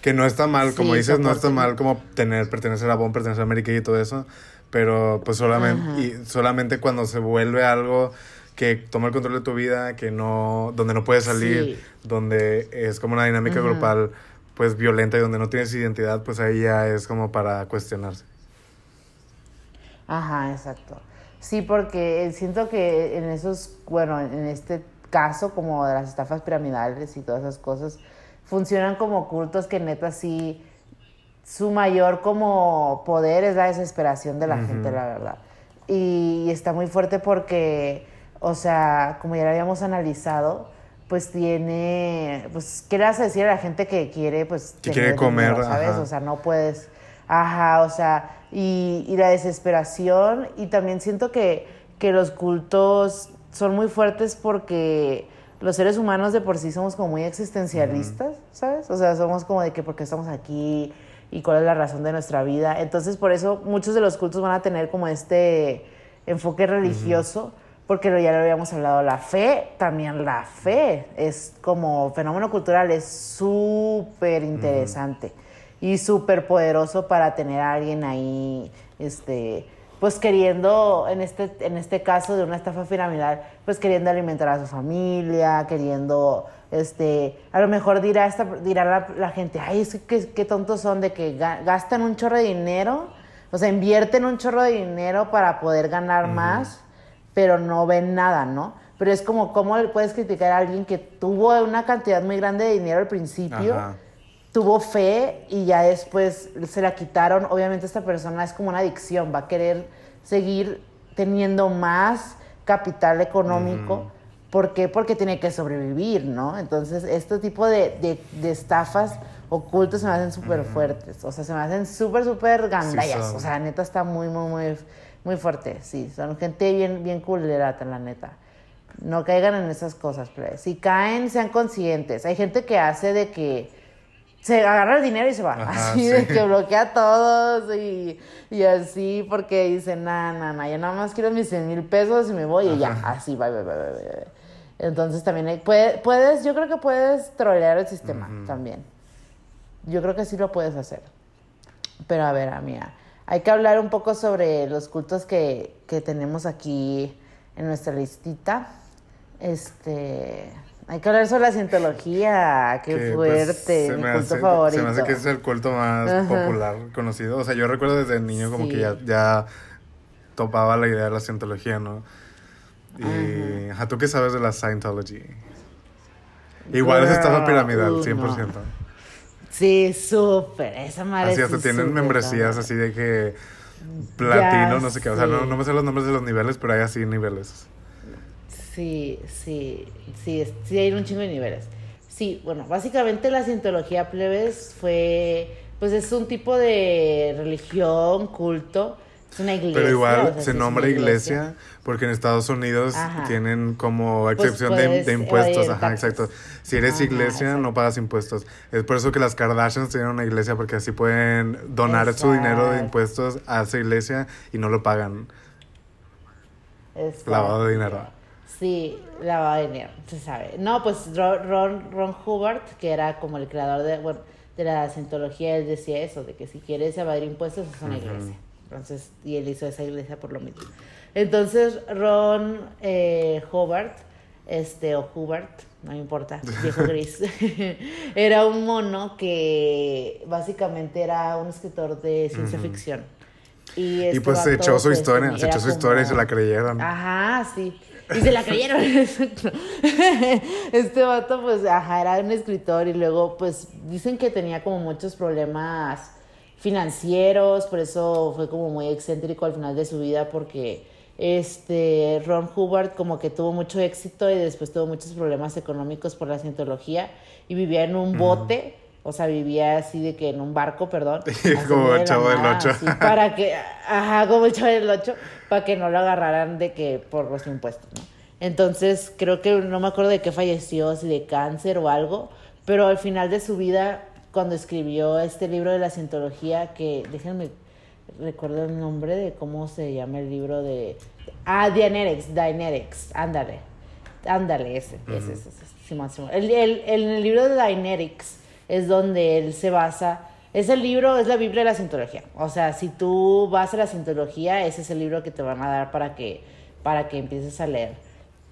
[SPEAKER 2] Que no está mal, como
[SPEAKER 3] Sí,
[SPEAKER 2] dices, no está mal como tener, pertenecer a Bon, pertenecer a Kay y todo eso, pero pues solamente, y solamente cuando se vuelve algo que toma el control de tu vida, que no, donde no puedes salir,
[SPEAKER 3] Sí.
[SPEAKER 2] donde es como una dinámica
[SPEAKER 3] Ujú.
[SPEAKER 2] grupal pues violenta y donde no tienes identidad, pues ahí ya es como para cuestionarse.
[SPEAKER 3] Ajá, exacto. Sí, porque siento que en esos, bueno, en este caso como de las estafas piramidales y todas esas cosas, funcionan como cultos que neta sí, su mayor como poder es la desesperación de la gente, la verdad. Y, está muy fuerte porque, o sea, como ya lo habíamos analizado, pues tiene, pues, ¿qué le vas a decir a la gente que quiere, pues,
[SPEAKER 2] Que quiere comer,
[SPEAKER 3] dinero, ¿sabes?
[SPEAKER 2] ajá.
[SPEAKER 3] O sea, no puedes, ajá, o sea, y, y la desesperación, y también siento que, que los cultos son muy fuertes porque los seres humanos de por sí somos como muy existencialistas, ¿sabes? O sea, somos como de que porque estamos aquí y cuál es la razón de nuestra vida. Entonces, por eso muchos de los cultos van a tener como este enfoque religioso, porque lo, ya lo habíamos hablado, la fe, también la fe es como fenómeno cultural, es súper interesante y súper poderoso para tener a alguien ahí, este, pues queriendo, en este, en este caso de una estafa piramidal, pues queriendo alimentar a su familia, queriendo, este, a lo mejor dirá, esta, dirá la, la gente, ay, es que qué, qué tontos son de que ga- gastan un chorro de dinero, o sea, invierten un chorro de dinero para poder ganar más, pero no ven nada, ¿no? Pero es como, ¿cómo le puedes criticar a alguien que tuvo una cantidad muy grande de dinero al principio?
[SPEAKER 2] Ajá.
[SPEAKER 3] tuvo fe y ya después se la quitaron. Obviamente esta persona es como una adicción, va a querer seguir teniendo más capital económico. ¿Por qué? Porque tiene que sobrevivir, ¿no? Entonces, este tipo de, de- de estafas ocultas se me hacen súper fuertes. O sea, se me hacen súper, súper gandallas. o sea, neta está muy, muy, muy, muy fuerte. Sí, son gente bien, bien culerata, la neta. No caigan en esas cosas, pero si caen, sean conscientes. Hay gente que hace de que se agarra el dinero y se va.
[SPEAKER 2] Ajá, <laughs>
[SPEAKER 3] así
[SPEAKER 2] sí.
[SPEAKER 3] de que bloquea a todos y, y así porque dicen, nah, nah, nah, yo nada más quiero mis 100 mil pesos y me voy y ya, así, bye, bye, bye, bye, bye. Entonces también hay- puede- puedes, yo creo que puedes trolear el sistema también. Yo creo que sí lo puedes hacer. Pero a ver, amiga, hay que hablar un poco sobre los cultos que, que tenemos aquí en nuestra listita. Este, hay que hablar sobre la cientología, qué
[SPEAKER 2] que, pues,
[SPEAKER 3] fuerte,
[SPEAKER 2] se
[SPEAKER 3] mi culto
[SPEAKER 2] hace-
[SPEAKER 3] favorito.
[SPEAKER 2] Se me hace que es el culto más
[SPEAKER 3] Ajá.
[SPEAKER 2] popular conocido. O sea, yo recuerdo desde niño como que ya, ya topaba la idea de la cientología, ¿no? Y, ajá, ¿tú qué sabes de la Scientology? Igual es estafa piramidal,
[SPEAKER 3] uh,
[SPEAKER 2] 100%.
[SPEAKER 3] no. Sí, súper, esa madre
[SPEAKER 2] Así hasta
[SPEAKER 3] sí,
[SPEAKER 2] tienen membresías así de que platino,
[SPEAKER 3] Ya
[SPEAKER 2] no sé qué. O sea, no, no me sé los nombres de los niveles, pero hay así niveles.
[SPEAKER 3] Sí, sí, sí, sí hay un chingo de niveles. Sí, bueno, básicamente la cientología plebes fue, pues es un tipo de religión, culto, es una iglesia.
[SPEAKER 2] Pero igual
[SPEAKER 3] o sea, sí
[SPEAKER 2] se nombra iglesia porque en Estados Unidos
[SPEAKER 3] Ajá.
[SPEAKER 2] tienen como
[SPEAKER 3] Pues
[SPEAKER 2] excepción de, de impuestos. Ajá,
[SPEAKER 3] taxes.
[SPEAKER 2] exacto. Si eres
[SPEAKER 3] Ajá,
[SPEAKER 2] iglesia,
[SPEAKER 3] exacto.
[SPEAKER 2] no pagas impuestos. Es por eso que las Kardashians tienen una iglesia porque así pueden donar su dinero de impuestos a esa iglesia y no lo pagan.
[SPEAKER 3] Exacto.
[SPEAKER 2] Lavado de dinero.
[SPEAKER 3] Sí, lavado de dinero, se sabe. No, pues Ron, Ron, Ron Hubbard, que era como el creador de, bueno, de la cientología, él decía eso, de que si quieres evadir impuestos es una iglesia. Entonces, y él hizo esa iglesia por lo mismo. Entonces, Ron eh, Hubbard, este, o Hubbard, no me importa, viejo <laughs> gris, <laughs> era un mono que básicamente era un escritor de ciencia ficción. Y,
[SPEAKER 2] Y
[SPEAKER 3] este
[SPEAKER 2] pues se echó su
[SPEAKER 3] pues,
[SPEAKER 2] historia, se echó su historia y se la creyeron.
[SPEAKER 3] Ajá, sí. Y se la creyeron. <laughs> exacto. este vato, pues, ajá, era un escritor y luego, pues, dicen que tenía como muchos problemas financieros, por eso fue como muy excéntrico al final de su vida porque este Ron Hubbard como que tuvo mucho éxito y después tuvo muchos problemas económicos por la cientología y vivía en un bote o sea, vivía así de que en un barco, perdón. <laughs>
[SPEAKER 2] como el chavo del Ocho.
[SPEAKER 3] así, para que, ajá, como el chavo del 8, para que no lo agarraran de que por los impuestos, ¿no? Entonces, creo que no me acuerdo de qué falleció, si de cáncer o algo, pero al final de su vida, cuando escribió este libro de la cientología, que déjenme recuerdo el nombre de cómo se llama el libro de... Ah, Dianetics, Dianetics, ándale. Ándale, ese, ese, ese, ese, Simón, Simón. El, el- el- el libro de Dianetics es donde él se basa. Es el libro, es la Biblia de la cientología. O sea, si tú vas a la cientología, ese es el libro que te van a dar para que, para que empieces a leer.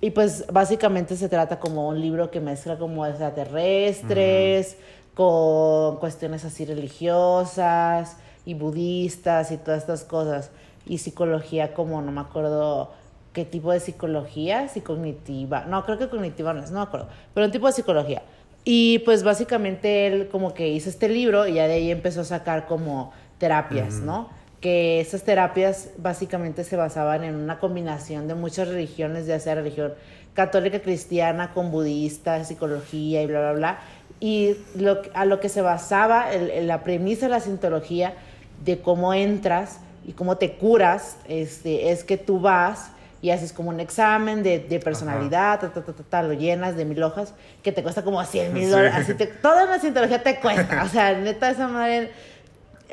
[SPEAKER 3] Y pues básicamente se trata como un libro que mezcla como extraterrestres con cuestiones así religiosas y budistas y todas estas cosas. Y psicología como, no me acuerdo qué tipo de psicología, si cognitiva, no, creo que cognitiva no es, no me acuerdo, pero un tipo de psicología. Y pues básicamente él como que hizo este libro y ya de ahí empezó a sacar como terapias, ¿no? Que esas terapias básicamente se basaban en una combinación de muchas religiones, ya sea religión católica cristiana con budista, psicología y bla, bla, bla. Y lo, a lo que se basaba el- el- la premisa de la cientología de cómo entras y cómo te curas, este, es que tú vas y haces como un examen de, de personalidad, ta, ta, ta, lo llenas de mil hojas, que te cuesta como 100 mil <laughs>
[SPEAKER 2] Sí.
[SPEAKER 3] dólares. Así te, toda la cientología te cuesta. O sea, neta, esa madre,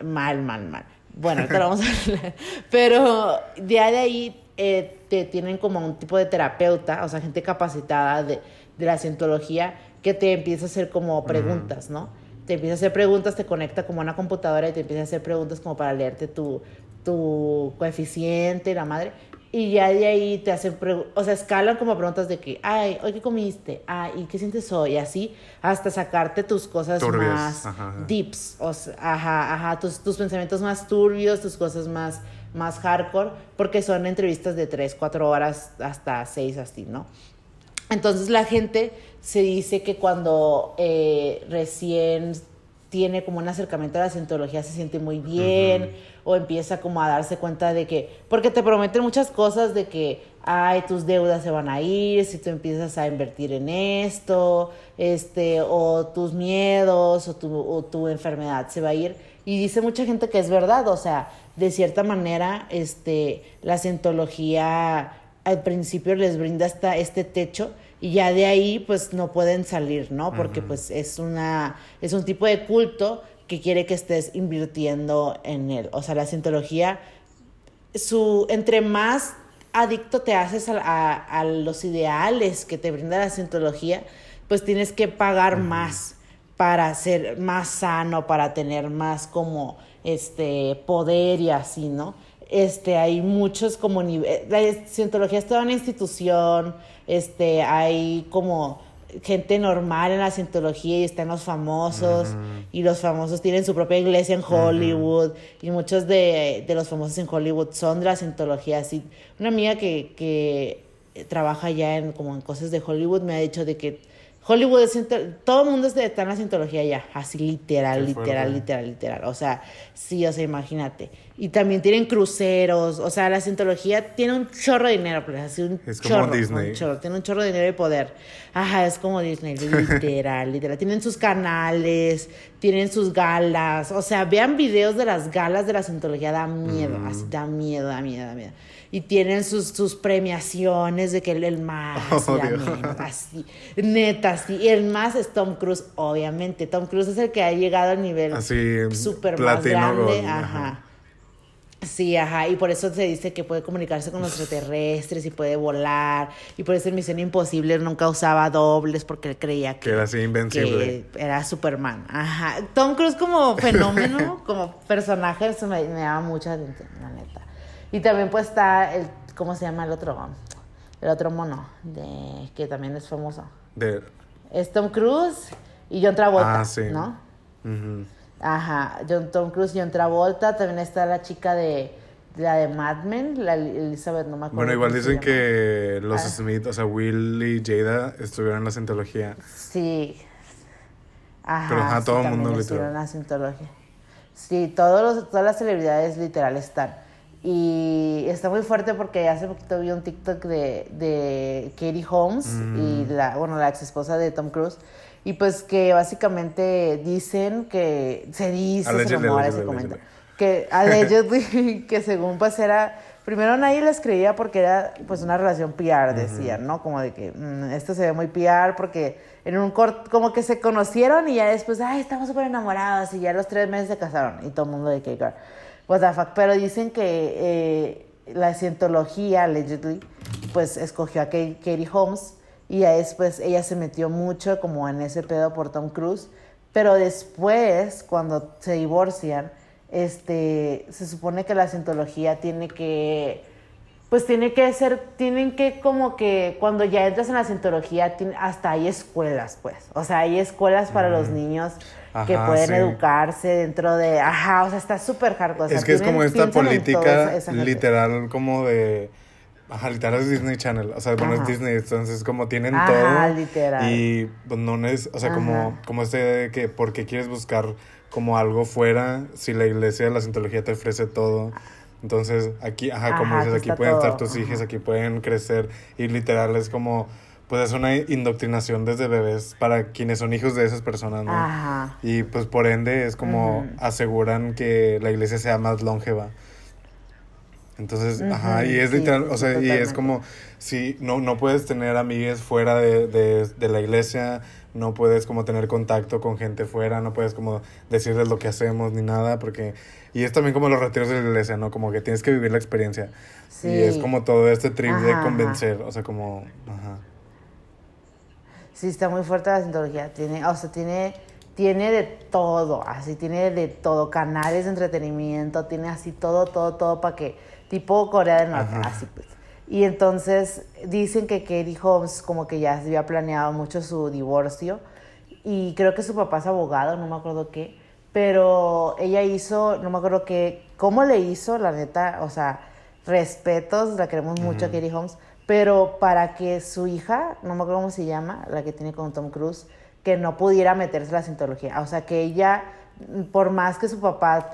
[SPEAKER 3] mal, mal, mal. Bueno, ahorita lo vamos a hablar. <laughs> Pero de ahí, de ahí eh, te tienen como un tipo de terapeuta, o sea, gente capacitada de, de la cientología que te empieza a hacer como preguntas, ¿no? Te empieza a hacer preguntas, te conecta como a una computadora y te empieza a hacer preguntas como para leerte tu, tu coeficiente, la madre. Y ya de ahí te hacen, pregu- o sea, escalan como preguntas de que, ay, hoy qué comiste, ay, ¿y qué sientes hoy? Y así, hasta sacarte tus cosas más
[SPEAKER 2] ajá.
[SPEAKER 3] deeps, o sea, ajá, ajá, tus, tus pensamientos más turbios, tus cosas más, más hardcore, porque son entrevistas de 3, 4 horas hasta 6 así, ¿no? Entonces la gente se dice que cuando eh, recién tiene como un acercamiento a la cientología se siente muy bien o empieza como a darse cuenta de que, porque te prometen muchas cosas de que, ay, tus deudas se van a ir si tú empiezas a invertir en esto, este, o tus miedos o tu, o tu enfermedad se va a ir. Y dice mucha gente que es verdad, o sea, de cierta manera, este, la cientología al principio les brinda esta, este techo y ya de ahí pues no pueden salir, ¿no? Porque pues es una es un tipo de culto que quiere que estés invirtiendo en él. O sea, la cientología su entre más adicto te haces a, a- a los ideales que te brinda la cientología, pues tienes que pagar más para ser más sano, para tener más como este poder y así, ¿no? Este, hay muchos como niveles, la cientología es toda una institución, este, hay como gente normal en la cientología y están los famosos y los famosos tienen su propia iglesia en Hollywood y muchos de, de los famosos en Hollywood son de la cientología. Así una amiga que, que trabaja ya en como en cosas de Hollywood me ha dicho de que Hollywood es todo el mundo está en la cientología ya así literal literal literal literal. O sea sí o sea imagínate y también tienen cruceros o sea la cientología tiene un chorro de dinero pues así un
[SPEAKER 2] Es como
[SPEAKER 3] chorro,
[SPEAKER 2] Disney.
[SPEAKER 3] un chorro tiene un chorro de dinero y poder. Ajá, es como Disney, <laughs> literal, literal. Tienen sus canales, tienen sus galas. O sea, vean videos de las galas de la cientología, da miedo,
[SPEAKER 2] Mm.
[SPEAKER 3] así, da miedo, da miedo, da miedo. Y tienen sus, sus premiaciones de que el, el más, <laughs> la
[SPEAKER 2] Obvio.
[SPEAKER 3] menos, así, neta, así. Y el más es Tom Cruise, obviamente. Tom Cruise es el que ha llegado al nivel súper más grande. ajá.
[SPEAKER 2] ajá.
[SPEAKER 3] Sí, ajá, y por eso se dice que puede comunicarse con los extraterrestres y puede volar, y por eso en Misión Imposible nunca usaba dobles porque él creía que,
[SPEAKER 2] Que era así invencible.
[SPEAKER 3] que era Superman. Ajá, Tom Cruise como <laughs> fenómeno, como personaje, eso me, me llama mucha atención, la neta. Y también pues está el, ¿cómo se llama el otro? El otro mono, de, que también es famoso.
[SPEAKER 2] De,
[SPEAKER 3] Es Tom Cruise y John Travolta,
[SPEAKER 2] Ah, sí.
[SPEAKER 3] ¿no?
[SPEAKER 2] ujú.
[SPEAKER 3] Ajá, John Tom Cruise y John Travolta. También está la chica de la de Mad Men, la Elizabeth, no me acuerdo.
[SPEAKER 2] Bueno, igual dicen que los
[SPEAKER 3] Ah.
[SPEAKER 2] Smith, o sea, Will y Jada estuvieron en la cientología.
[SPEAKER 3] Sí. Ajá.
[SPEAKER 2] Pero, ajá,
[SPEAKER 3] sí,
[SPEAKER 2] todo el mundo literal.
[SPEAKER 3] en la cientología. Sí, todos los, todas las celebridades literal están. Y está muy fuerte porque hace poquito vi un TikTok de, de Katie Holmes y la, bueno, la ex esposa de Tom Cruise. Y pues que básicamente dicen que se dice, se rumora, se comenta, que allegedly, <laughs> que según pues era, primero nadie les creía porque era pues una relación PR, decían, ¿no? Como de que mm, esto se ve muy PR porque en un corto, como que se conocieron y ya después, ay, estamos súper enamorados y ya los tres meses se casaron y todo el mundo de que, what the fuck, pero dicen que eh, la cientología, allegedly, pues escogió a Katie Holmes y ya después ella se metió mucho como en ese pedo por Tom Cruise, pero después, cuando se divorcian, este, se supone que la cientología tiene que, pues tiene que ser, tienen que como que cuando ya entras en la cientología, hasta hay escuelas, pues, o sea, hay escuelas para los niños que
[SPEAKER 2] Ajá,
[SPEAKER 3] pueden
[SPEAKER 2] sí.
[SPEAKER 3] educarse dentro de, ajá, o sea, está súper hardcore. o sea,
[SPEAKER 2] es que es como esta política literal como de... Ajá, literal es Disney Channel. O sea, bueno, es. Disney, entonces como tienen
[SPEAKER 3] Ajá,
[SPEAKER 2] todo.
[SPEAKER 3] literal.
[SPEAKER 2] Y pues no es, o sea, como,
[SPEAKER 3] Ajá.
[SPEAKER 2] como este de que por qué quieres buscar como algo fuera si la iglesia de la cientología te ofrece todo. Entonces, aquí, ajá, como
[SPEAKER 3] Ajá,
[SPEAKER 2] dices,
[SPEAKER 3] aquí
[SPEAKER 2] pueden estar
[SPEAKER 3] todo,
[SPEAKER 2] tus hijos, aquí pueden crecer. Y literal es como, pues es una indoctrinación desde bebés para quienes son hijos de esas personas, ¿no?
[SPEAKER 3] Ajá.
[SPEAKER 2] Y pues por ende es como aseguran que la iglesia sea más longeva. Entonces, ajá,
[SPEAKER 3] Ujú,
[SPEAKER 2] y es
[SPEAKER 3] sí,
[SPEAKER 2] literal,
[SPEAKER 3] sí,
[SPEAKER 2] o
[SPEAKER 3] sí,
[SPEAKER 2] sea, y es
[SPEAKER 3] totalmente.
[SPEAKER 2] como si no, no puedes tener amigues fuera de, de, de la iglesia, no puedes como tener contacto con gente fuera, no puedes como decirles lo que hacemos ni nada, porque, y es también como los retiros de la iglesia, ¿no? Como que tienes que vivir la experiencia.
[SPEAKER 3] Sí.
[SPEAKER 2] Y es como todo este trip de
[SPEAKER 3] Ajá, ajá.
[SPEAKER 2] convencer, o sea, como, ajá.
[SPEAKER 3] Sí, está muy fuerte la cientología. Tiene, o sea, tiene, tiene de todo, así, tiene de todo. Canales de entretenimiento, tiene así todo, todo, todo para que, tipo Corea del Norte,
[SPEAKER 2] Ajá.
[SPEAKER 3] así pues. Y entonces dicen que Katie Holmes como que ya se había planeado mucho su divorcio y creo que su papá es abogado, no me acuerdo qué, pero ella hizo, no me acuerdo qué, cómo le hizo, la neta, o sea, respetos, la queremos mucho a Katie Holmes, pero para que su hija, no me acuerdo cómo se llama, la que tiene con Tom Cruise, que no pudiera meterse a la cientología, o sea, que ella, por más que su papá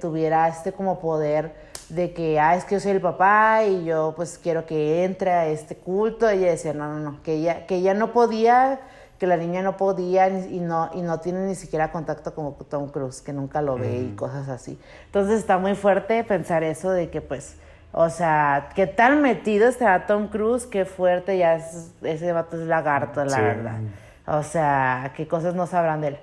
[SPEAKER 3] tuviera este como poder de que, ah, es que yo soy el papá y yo pues quiero que entre a este culto, ella decía, no, no, no, que ella, que ella no podía, que la niña no podía y no, y no tiene ni siquiera contacto con Tom Cruise, que nunca lo ve y cosas así. Entonces está muy fuerte pensar eso de que pues, o sea, qué tan metido está Tom Cruise, qué fuerte ya es, ese vato es lagarto, la
[SPEAKER 2] Sí.
[SPEAKER 3] verdad. O sea, qué cosas no sabrán de él.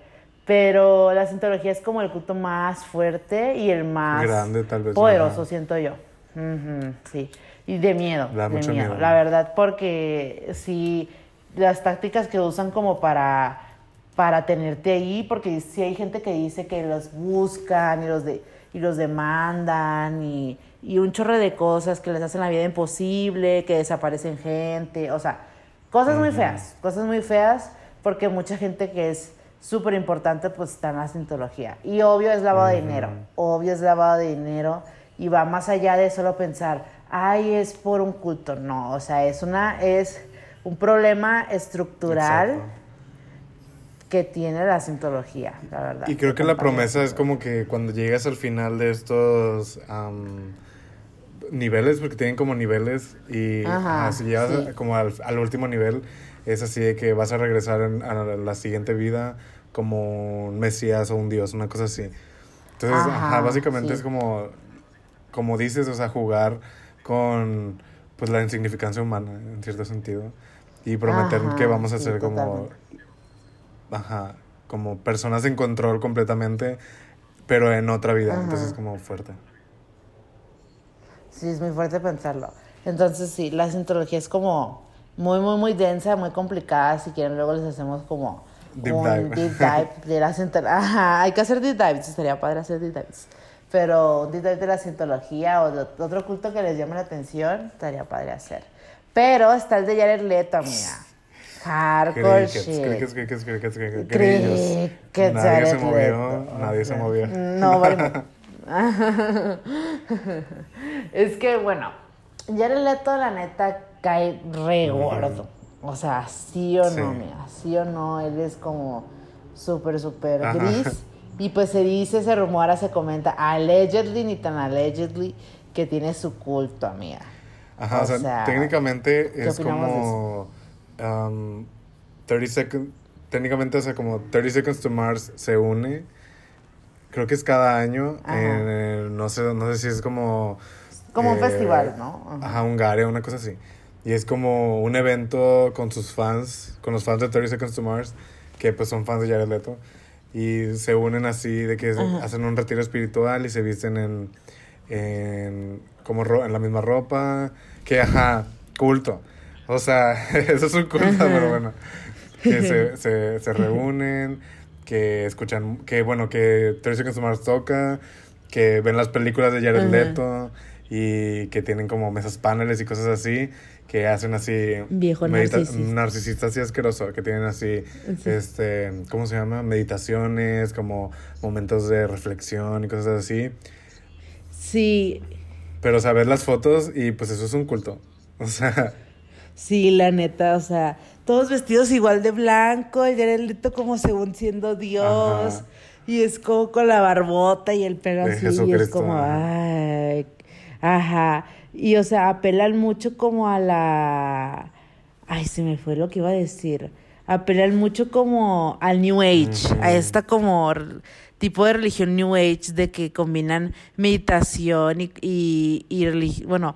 [SPEAKER 3] Pero la cientología es como el culto más fuerte y el más
[SPEAKER 2] Grande, tal vez,
[SPEAKER 3] poderoso,
[SPEAKER 2] ajá.
[SPEAKER 3] siento yo. Sí. Y de miedo.
[SPEAKER 2] Da
[SPEAKER 3] de
[SPEAKER 2] mucho
[SPEAKER 3] miedo,
[SPEAKER 2] miedo.
[SPEAKER 3] La verdad, porque si las tácticas que usan como para, para tenerte ahí, porque si hay gente que dice que los buscan y los, de, y los demandan y, y un chorro de cosas que les hacen la vida imposible, que desaparecen gente, o sea, cosas muy feas, cosas muy feas, porque mucha gente que es súper importante pues está en la cientología. Y obvio es lavado de dinero, obvio es lavado de dinero y va más allá de solo pensar, ay, es por un culto, no, o sea, es una, es un problema estructural
[SPEAKER 2] Exacto.
[SPEAKER 3] que tiene la cientología, la verdad.
[SPEAKER 2] Y creo que la promesa es como que cuando llegas al final de estos niveles, porque tienen como niveles, y
[SPEAKER 3] Ajá,
[SPEAKER 2] así llegas
[SPEAKER 3] sí.
[SPEAKER 2] como al, al último nivel, es así de que vas a regresar en- a la siguiente vida como un mesías o un dios, una cosa así. Entonces,
[SPEAKER 3] Ajá,
[SPEAKER 2] ajá, básicamente
[SPEAKER 3] sí.
[SPEAKER 2] es como, como dices, o sea, jugar con pues la insignificancia humana, en cierto sentido, y prometer
[SPEAKER 3] Ajá,
[SPEAKER 2] que vamos a
[SPEAKER 3] sí,
[SPEAKER 2] ser como ajá, como personas en control completamente, pero en otra vida. Entonces, como fuerte.
[SPEAKER 3] Sí, es muy fuerte pensarlo. Entonces, sí, la cientología es como muy, muy, muy densa, muy complicada. Si quieren, luego les hacemos como
[SPEAKER 2] Deep
[SPEAKER 3] un
[SPEAKER 2] dive.
[SPEAKER 3] deep dive <laughs> de la. Ajá, hay que hacer deep dives, estaría padre hacer deep dives. Pero un deep dive de la cientología o de otro culto que les llame la atención, estaría padre hacer. Pero está el de Jared Leto, amiga. Hardcore
[SPEAKER 2] Crickets,
[SPEAKER 3] shit.
[SPEAKER 2] crickets, crickets, crickets, crickets.
[SPEAKER 3] Crickets,
[SPEAKER 2] Nadie se movió, nadie se movió.
[SPEAKER 3] No, vale. <laughs> es que, bueno, Jared Leto, la neta, cae re gordo. O sea, sí o
[SPEAKER 2] Sí.
[SPEAKER 3] no, mira, sí o no, él es como súper, súper gris. Y pues se dice, se rumora, se comenta, allegedly, ni tan allegedly, que tiene su culto, amiga.
[SPEAKER 2] Ajá, o, sea,
[SPEAKER 3] sea,
[SPEAKER 2] técnicamente
[SPEAKER 3] ¿qué
[SPEAKER 2] es como um, 30 seconds, técnicamente, o sea, como 30 Seconds to Mars se une, creo que es cada año, en no sé, no sé si es como...
[SPEAKER 3] Como un
[SPEAKER 2] eh,
[SPEAKER 3] festival, ¿no?
[SPEAKER 2] Ajá, Hungaria, una cosa así. Y es como un evento con sus fans, con los fans de 30 Seconds to Mars, que pues son fans de Jared Leto. Y se unen así, de que
[SPEAKER 3] Ajá.
[SPEAKER 2] hacen un retiro espiritual y se visten en, en, como ro- en la misma ropa. Que, ajá, culto. O sea, <laughs> eso es un culto,
[SPEAKER 3] Ajá.
[SPEAKER 2] pero bueno. Que se, <laughs> se, se reúnen, que escuchan, que bueno, que 30 Seconds to Mars toca, que ven las películas de Jared
[SPEAKER 3] Ajá.
[SPEAKER 2] Leto y que tienen como mesas paneles y cosas así que hacen así
[SPEAKER 3] Viejo narcisista.
[SPEAKER 2] narcisista así asqueroso que tienen así
[SPEAKER 3] Sí.
[SPEAKER 2] este cómo se llama meditaciones como momentos de reflexión y cosas así
[SPEAKER 3] Sí,
[SPEAKER 2] pero o sea ves las fotos y pues eso es un culto <laughs> o sea
[SPEAKER 3] sí, la neta, o sea, todos vestidos igual de blanco, el Jared como según siendo Dios,
[SPEAKER 2] Ajá.
[SPEAKER 3] y es como con la barbota y el pelo
[SPEAKER 2] De
[SPEAKER 3] así, y es como, ay, ajá, y o sea, apelan mucho como a la, ay, se me fue lo que iba a decir, apelan mucho como al New Age, a esta como tipo de religión New Age de que combinan meditación y, y, bueno,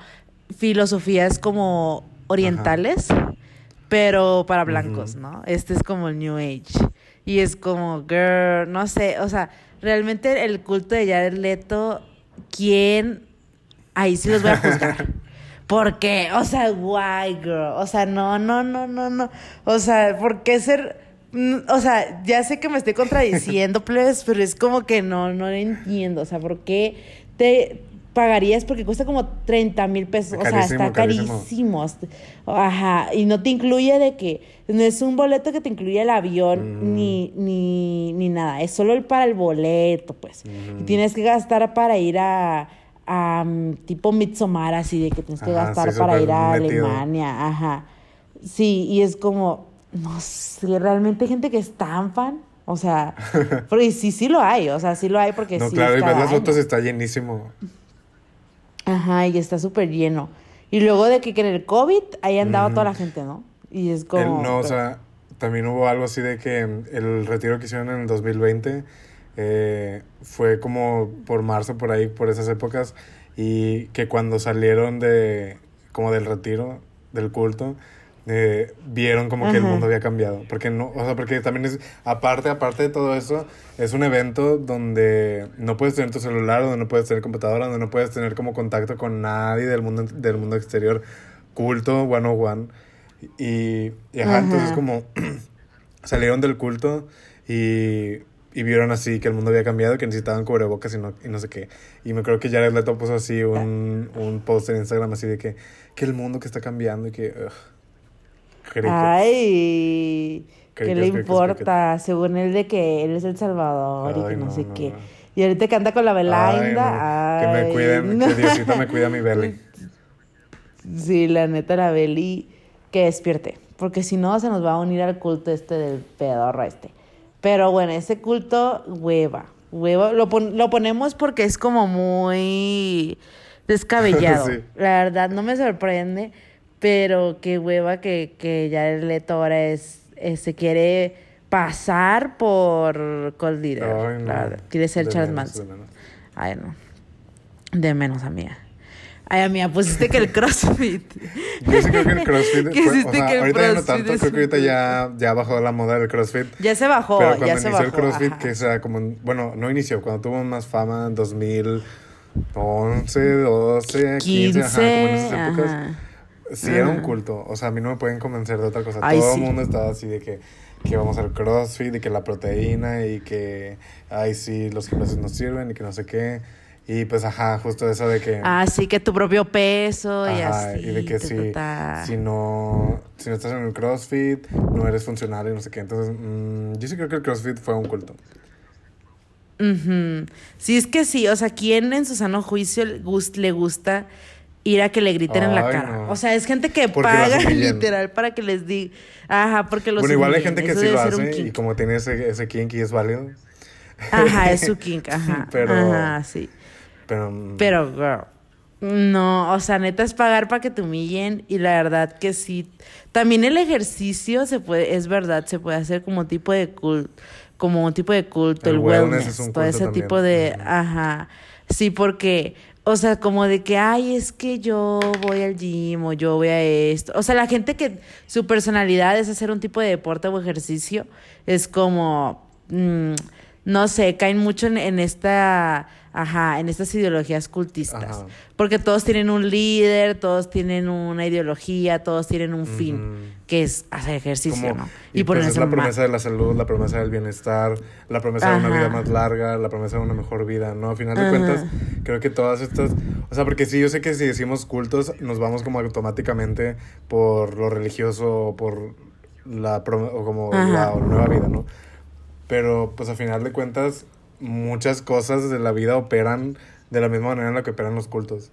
[SPEAKER 3] filosofías como orientales, pero para blancos. ¿no? Este es como el New Age. Y es como, girl, no sé, o sea, realmente el culto de Jared Leto, ¿quién? Ahí sí los voy a juzgar. <laughs> ¿Por qué? O sea, why, girl? O sea, no, no, no, no, no. O sea, ¿por qué ser...? mm, O sea, ya sé que me estoy contradiciendo, <laughs> plebes, pero es como que no, no lo entiendo. O sea, ¿por qué te pagarías? Porque cuesta como 30 mil pesos. O sea, está
[SPEAKER 2] carísimo.
[SPEAKER 3] carísimo. Ajá. Y no te incluye de que... No es un boleto que te incluye el avión
[SPEAKER 2] Mm.
[SPEAKER 3] ni, ni, ni nada. Es solo el para el boleto, pues. Y
[SPEAKER 2] Ujú.
[SPEAKER 3] tienes que gastar para ir a... mm, tipo Midsommar, así de que tienes que
[SPEAKER 2] Ajá,
[SPEAKER 3] gastar
[SPEAKER 2] sí,
[SPEAKER 3] para ir a
[SPEAKER 2] metido.
[SPEAKER 3] Alemania. Ajá. Sí, y es como, no sé, realmente hay gente que es tan fan. O sea, <laughs> porque sí, sí lo hay, o sea, sí lo hay porque
[SPEAKER 2] no
[SPEAKER 3] sí.
[SPEAKER 2] claro y ves las fotos está llenísimo
[SPEAKER 3] Ajá, y está súper lleno. Y luego de que en el COVID, ahí andaba
[SPEAKER 2] Ujú.
[SPEAKER 3] toda la gente, ¿no? Y es
[SPEAKER 2] El-
[SPEAKER 3] como.
[SPEAKER 2] no, o sea, también hubo algo así de que el retiro que hicieron en el 2020 eh, fue como por marzo, por ahí, por esas épocas, y que cuando salieron de, como del retiro, del culto, eh, vieron como que el mundo había cambiado. Porque no, o sea, porque también es, aparte, aparte de todo eso, es un evento donde no puedes tener tu celular, donde no puedes tener computadora, donde no puedes tener como contacto con nadie del mundo, del mundo exterior. Culto, one on one. Y, y ajá,
[SPEAKER 3] Ajá.
[SPEAKER 2] entonces como <clears throat> salieron del culto y, y vieron así que el mundo había cambiado, que necesitaban cubrebocas y no, y no sé qué. Y me creo que Jared Leto puso así un, un post en Instagram así de que, que el mundo que está cambiando y que... ugh.
[SPEAKER 3] Ay, ¿qué le
[SPEAKER 2] crickets,
[SPEAKER 3] importa? Según él de que él es el Salvador y
[SPEAKER 2] Ay,
[SPEAKER 3] que no,
[SPEAKER 2] no,
[SPEAKER 3] sé
[SPEAKER 2] no,
[SPEAKER 3] qué.
[SPEAKER 2] no.
[SPEAKER 3] Y ahorita canta con la
[SPEAKER 2] Ay,
[SPEAKER 3] Belinda.
[SPEAKER 2] no, que me
[SPEAKER 3] Ay,
[SPEAKER 2] cuiden, que Diosito me cuida mi <laughs> belly.
[SPEAKER 3] Sí, la neta, la Beli, que despierte. Porque si no, se nos va a unir al culto este del pedorro este. Pero bueno, ese culto, hueva. Hueva. Lo, pon- lo ponemos porque es como muy descabellado. <laughs>
[SPEAKER 2] Sí.
[SPEAKER 3] La verdad, no me sorprende. Pero qué hueva que, que ya el Leto ahora es, es- se quiere pasar por Cold Leader.
[SPEAKER 2] Ay, no.
[SPEAKER 3] Quiere ser
[SPEAKER 2] De
[SPEAKER 3] Charles
[SPEAKER 2] menos,
[SPEAKER 3] Manson.
[SPEAKER 2] de menos.
[SPEAKER 3] Ay, no. De menos, amiga. Ay, amiga, pusiste que el CrossFit. <laughs>
[SPEAKER 2] Yo sí creo que el CrossFit... <laughs> Fue- o sea,
[SPEAKER 3] que el
[SPEAKER 2] ahorita ya no tanto,
[SPEAKER 3] es
[SPEAKER 2] creo que ahorita ya, ya bajó la moda del CrossFit.
[SPEAKER 3] Ya se bajó,
[SPEAKER 2] Pero cuando
[SPEAKER 3] ya se
[SPEAKER 2] inició
[SPEAKER 3] bajó.
[SPEAKER 2] el CrossFit,
[SPEAKER 3] ajá.
[SPEAKER 2] que sea como, en- bueno, no inició, cuando tuvo más fama en 2011, 12, 15, ajá, como en esas épocas.
[SPEAKER 3] ajá.
[SPEAKER 2] Sí, era un culto. O sea, a mí no me pueden convencer de otra cosa.
[SPEAKER 3] Ay,
[SPEAKER 2] Todo
[SPEAKER 3] sí.
[SPEAKER 2] el mundo estaba así de que, que vamos al CrossFit y que la proteína y que, ay, sí, los gimnasios nos sirven y que no sé qué. Y pues, ajá, justo eso de que...
[SPEAKER 3] Ah, sí, que tu propio peso y
[SPEAKER 2] Ajá,
[SPEAKER 3] así.
[SPEAKER 2] y de que
[SPEAKER 3] ta,
[SPEAKER 2] si,
[SPEAKER 3] ta, ta.
[SPEAKER 2] si no si no estás en el CrossFit, no eres funcional y no sé qué. Entonces, mm, yo sí creo que el CrossFit fue un culto.
[SPEAKER 3] Ujú. Sí, es que sí, o sea, ¿quién en su sano juicio le gus- le gusta ir a que le griten en la cara?
[SPEAKER 2] no.
[SPEAKER 3] O sea, es gente que
[SPEAKER 2] Porque
[SPEAKER 3] paga <laughs> literal para que les diga. Ajá, porque los
[SPEAKER 2] bueno, igual hay gente que
[SPEAKER 3] Eso
[SPEAKER 2] sí lo hace y como tiene ese, ese kink y es válido.
[SPEAKER 3] Ajá, es su <laughs> kink, ajá.
[SPEAKER 2] Pero-
[SPEAKER 3] Ajá, sí.
[SPEAKER 2] Pero,
[SPEAKER 3] Pero, girl. No, o sea, neta es pagar para que te humillen y la verdad que sí. También el ejercicio se puede, es verdad, se puede hacer como tipo de culto, como un tipo de culto, el,
[SPEAKER 2] El wellness
[SPEAKER 3] wellness,
[SPEAKER 2] es un
[SPEAKER 3] todo ese
[SPEAKER 2] también.
[SPEAKER 3] tipo de,
[SPEAKER 2] Ujú.
[SPEAKER 3] ajá, sí, porque, o sea, como de que, ay, es que yo voy al gym o yo voy a esto, o sea, la gente que su personalidad es hacer un tipo de deporte o ejercicio, es como, mm, no sé, caen mucho en, en esta, ajá, en estas ideologías cultistas.
[SPEAKER 2] Ajá.
[SPEAKER 3] Porque todos tienen un líder, todos tienen una ideología, todos tienen un fin, que es hacer ejercicio,
[SPEAKER 2] Como-
[SPEAKER 3] ¿no?
[SPEAKER 2] y pues es la promesa de la salud, la promesa del bienestar, la promesa de una vida más larga, la promesa de una mejor vida, ¿no? A final de
[SPEAKER 3] Ajá.
[SPEAKER 2] cuentas, creo que todas estas, o sea, porque sí, yo sé que si decimos cultos, nos vamos como automáticamente por lo religioso o por la, o como la nueva vida, ¿no? Pero pues a final de cuentas, muchas cosas de la vida operan de la misma manera en la que operan los cultos.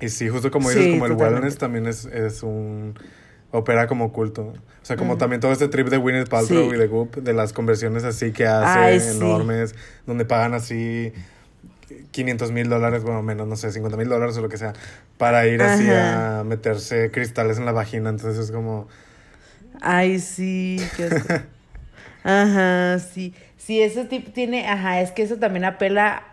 [SPEAKER 2] Y sí, justo como dices,
[SPEAKER 3] Sí,
[SPEAKER 2] como el wellness también es, es un... opera como culto. O sea, como también todo este trip de Gwyneth Paltrow
[SPEAKER 3] Sí.
[SPEAKER 2] y de Goop, de las conversiones así que hace,
[SPEAKER 3] Ay, sí.
[SPEAKER 2] enormes, donde pagan así 500 mil dólares, bueno, menos, no sé, 50 mil dólares o lo que sea, para ir así a meterse cristales en la vagina. Entonces es como...
[SPEAKER 3] Ay, sí, qué. <laughs> Ajá, sí. Sí, ese tipo tiene, ajá, es que eso también apela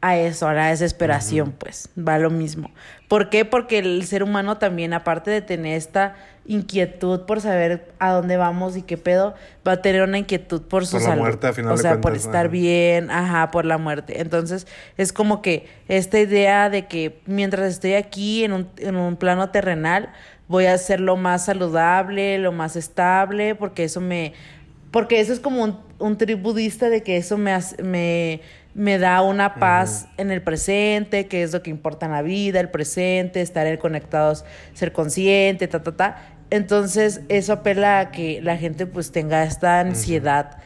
[SPEAKER 3] a eso, a la desesperación, pues, va lo mismo. ¿Por qué? Porque el ser humano también, aparte de tener esta inquietud por saber a dónde vamos y qué pedo, va a tener una inquietud por su
[SPEAKER 2] Por la
[SPEAKER 3] salud.
[SPEAKER 2] muerte, a final
[SPEAKER 3] o
[SPEAKER 2] de
[SPEAKER 3] sea, por estar
[SPEAKER 2] ajá.
[SPEAKER 3] bien, ajá, por la muerte. Entonces, es como que esta idea de que mientras estoy aquí en un, en un plano terrenal, voy a ser lo más saludable, lo más estable, porque eso me... Porque eso es como un, un trip budista de que eso me, hace- me, me da una paz en el presente, que es lo que importa en la vida, el presente, estar conectados, ser consciente, ta, ta, ta. Entonces, eso apela a que la gente pues tenga esta ansiedad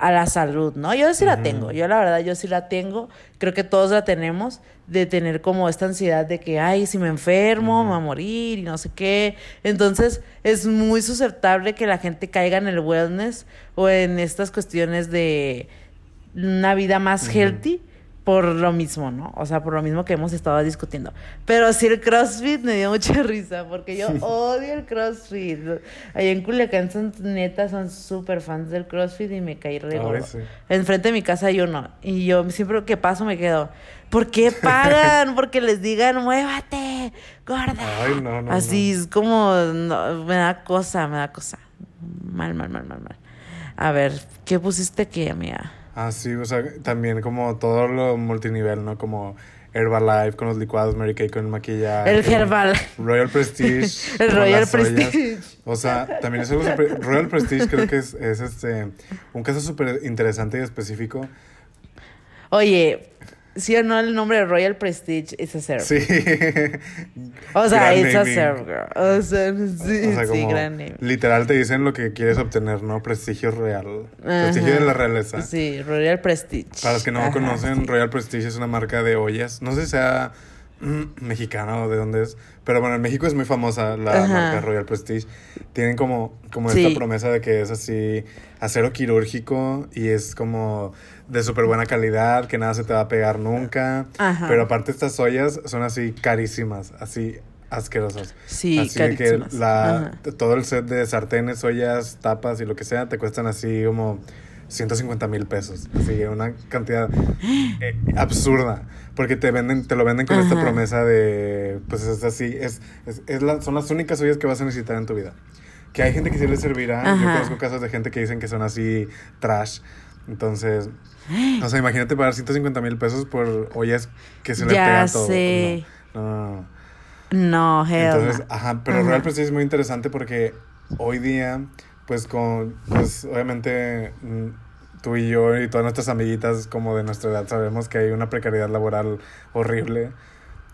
[SPEAKER 3] a la salud, ¿no? Yo sí la tengo, yo la verdad, yo sí la tengo, creo que todos la tenemos, de tener como esta ansiedad de que, ay, si me enfermo, me va a morir y no sé qué. Entonces, es muy susceptible que la gente caiga en el wellness o en estas cuestiones de una vida más healthy por lo mismo, ¿no? O sea, por lo mismo que hemos estado discutiendo. Pero sí el CrossFit me dio mucha <laughs> risa porque yo <laughs> odio el CrossFit. Allá en Culiacán son neta, son súper fans del CrossFit y me caí re gordo.
[SPEAKER 2] sí.
[SPEAKER 3] Enfrente de mi casa hay uno y yo siempre que paso me quedo, ¿por qué pagan? <laughs> Porque les digan, muévate, gorda.
[SPEAKER 2] Ay, no, no,
[SPEAKER 3] Así es como, me da cosa, me da cosa. Mal, mal, mal, mal, mal. A ver, ¿qué pusiste aquí, amiga?
[SPEAKER 2] Ah, sí, o sea, también como todo lo multinivel, ¿no? Como Herbalife con los licuados, Mary Kay con el maquillaje.
[SPEAKER 3] El Herbal.
[SPEAKER 2] Royal <laughs> Prestige.
[SPEAKER 3] El Royal
[SPEAKER 2] ollas.
[SPEAKER 3] Prestige.
[SPEAKER 2] O sea, también es algo súper... Royal Prestige creo que es, es este, un caso súper interesante y específico.
[SPEAKER 3] Oye, ¿sí o no el nombre de Royal Prestige is a serve?
[SPEAKER 2] Sí.
[SPEAKER 3] O sea, it's a serve, girl. O sea, sí,
[SPEAKER 2] O sea,
[SPEAKER 3] sí, gran name.
[SPEAKER 2] literal te dicen lo que quieres obtener, ¿no? Prestigio real. Prestigio de la realeza.
[SPEAKER 3] Sí, Royal Prestige.
[SPEAKER 2] Para los que no
[SPEAKER 3] Ajá,
[SPEAKER 2] conocen,
[SPEAKER 3] sí.
[SPEAKER 2] Royal Prestige es una marca de ollas. No sé si sea <clears throat> mexicana o de dónde es. Pero bueno, en México es muy famosa la
[SPEAKER 3] Ajá.
[SPEAKER 2] marca Royal Prestige. Tienen como, como
[SPEAKER 3] Sí.
[SPEAKER 2] esta promesa de que es así acero quirúrgico y es como de súper buena calidad, que nada se te va a pegar nunca.
[SPEAKER 3] Ajá.
[SPEAKER 2] Pero aparte estas ollas son así carísimas, así asquerosas.
[SPEAKER 3] Sí,
[SPEAKER 2] así que
[SPEAKER 3] carísimas.
[SPEAKER 2] la,
[SPEAKER 3] Ajá.
[SPEAKER 2] todo el set de sartenes, ollas, tapas y lo que sea te cuestan así como 150 mil pesos. Así una cantidad eh, absurda. Porque te venden, te lo venden con esta promesa de pues es así, es, es, es la- son las únicas ollas que vas a necesitar en tu vida. Que hay gente que sí les servirá. Yo
[SPEAKER 3] Ajá.
[SPEAKER 2] conozco casos de gente que dicen que son así trash. Entonces, o sea, imagínate pagar 150 mil pesos por ollas que se le pega todo.
[SPEAKER 3] sé.
[SPEAKER 2] No, no, no, no.
[SPEAKER 3] No, hell
[SPEAKER 2] Entonces, ajá, pero. Royal Prestige es muy interesante porque hoy día, pues con, pues obviamente mm, tú y yo y todas nuestras amiguitas como de nuestra edad sabemos que hay una precariedad laboral horrible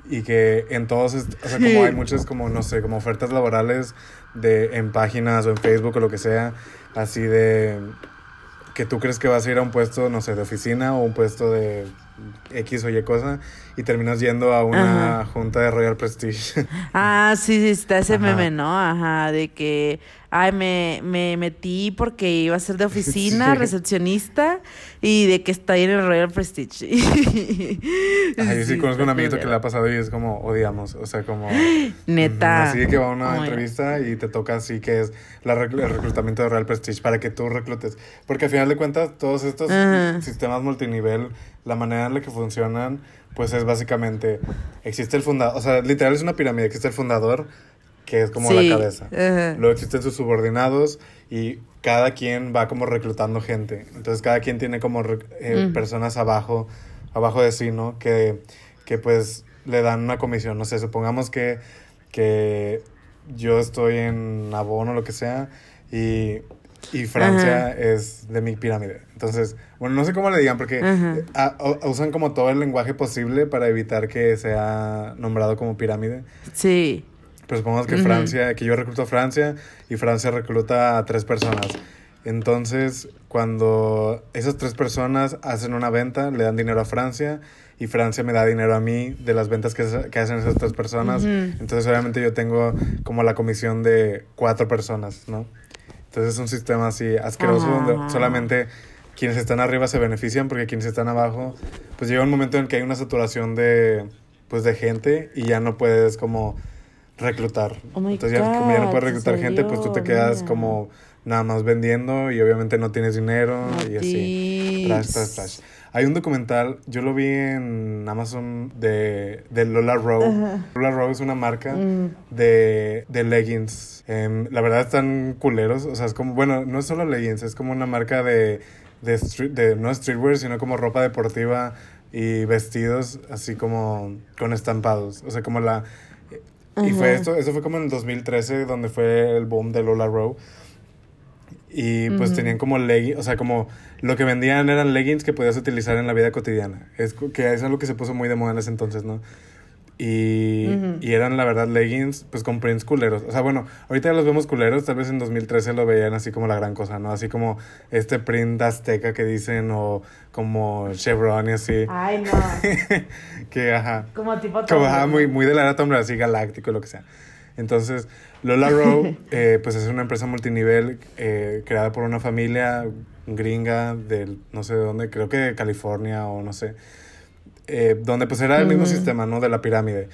[SPEAKER 2] y que en todos, o sea, como hay muchas como, no sé, como ofertas laborales de, en páginas o en Facebook o lo que sea, así de que tú crees que vas a ir a un puesto, no sé, de oficina o un puesto de X o Y cosa y terminas yendo a una junta de Royal Prestige.
[SPEAKER 3] Ah, sí, sí, está ese
[SPEAKER 2] Ajá.
[SPEAKER 3] meme, ¿no? Ajá, de que ay, me, me metí porque iba a ser de <laughs> oficina,
[SPEAKER 2] Sí.
[SPEAKER 3] recepcionista y de que está ahí en el Royal Prestige. <laughs>
[SPEAKER 2] Ay, sí, conozco un amiguito que le ha pasado y es como odiamos, o sea, como... <gasps>
[SPEAKER 3] Neta.
[SPEAKER 2] Así que va a una
[SPEAKER 3] Oh
[SPEAKER 2] entrevista y te toca así que es la rec- el reclutamiento de Real Prestige para que tú reclutes. Porque al final de cuentas, todos estos
[SPEAKER 3] Ajá.
[SPEAKER 2] sistemas multinivel, la manera en la que funcionan, pues es básicamente, existe el fundador, o sea, literal es una pirámide, existe el fundador, que es como
[SPEAKER 3] Sí,
[SPEAKER 2] la cabeza. Luego existen sus subordinados y cada quien va como reclutando gente. Entonces cada quien tiene como eh, personas abajo, abajo de sí, ¿no? Que, que pues le dan una comisión. No sé, supongamos que, que yo estoy en Avon o lo que sea y, y Francia es de mi pirámide. Entonces, bueno, no sé cómo le digan porque a- a- usan como todo el lenguaje posible para evitar que sea nombrado como pirámide.
[SPEAKER 3] Sí.
[SPEAKER 2] Pero supongamos que. Francia, que yo recluto a Francia y Francia recluta a tres personas. Entonces, cuando esas tres personas hacen una venta, le dan dinero a Francia y Francia me da dinero a mí de las ventas que, que hacen esas tres personas. Entonces, obviamente, yo tengo como la comisión de cuatro personas, ¿no? Entonces, es un sistema así asqueroso
[SPEAKER 3] Ajá.
[SPEAKER 2] donde solamente quienes están arriba se benefician porque quienes están abajo, pues llega un momento en que hay una saturación de, pues, de gente y ya no puedes como reclutar.
[SPEAKER 3] Oh my
[SPEAKER 2] Entonces ya, como ya no
[SPEAKER 3] God,
[SPEAKER 2] puedes
[SPEAKER 3] ¿en
[SPEAKER 2] reclutar gente, pues tú te quedas
[SPEAKER 3] Mira.
[SPEAKER 2] como nada más vendiendo y obviamente no tienes dinero y así. Trash, trash, trash. Hay un documental, yo lo vi en Amazon de, de Lola Rowe. Lola Rowe es una marca
[SPEAKER 3] Mm.
[SPEAKER 2] de, de leggings. Em, la verdad están culeros. O sea, es como, bueno, no es solo leggings, es como una marca de, de, street, de no streetwear, sino como ropa deportiva y vestidos así como con estampados. O sea, como la... Y fue
[SPEAKER 3] Ajá.
[SPEAKER 2] esto, eso fue como en el 2013, donde fue el boom de Lola Rowe. Y pues
[SPEAKER 3] Ujú.
[SPEAKER 2] tenían como leggings, o sea, como lo que vendían eran leggings que podías utilizar en la vida cotidiana. Es que es algo que se puso muy de moda en ese entonces, ¿no? Y,
[SPEAKER 3] Ujú.
[SPEAKER 2] y eran, la verdad, leggings, pues con prints culeros. O sea, bueno, ahorita ya los vemos culeros, tal vez en 2013 lo veían así como la gran cosa, ¿no? Así como este print azteca que dicen, o como Chevron y así.
[SPEAKER 3] Ay, no. <laughs>
[SPEAKER 2] que, ajá.
[SPEAKER 3] Como tipo
[SPEAKER 2] Como,
[SPEAKER 3] Tom.
[SPEAKER 2] ajá, muy, muy de la era Raider, así galáctico, lo que sea. Entonces, Lola Rowe, <laughs> eh, pues es una empresa multinivel eh, creada por una familia gringa del, no sé de dónde, creo que de California o no sé, eh, donde pues era el mismo sistema, ¿no? De la pirámide.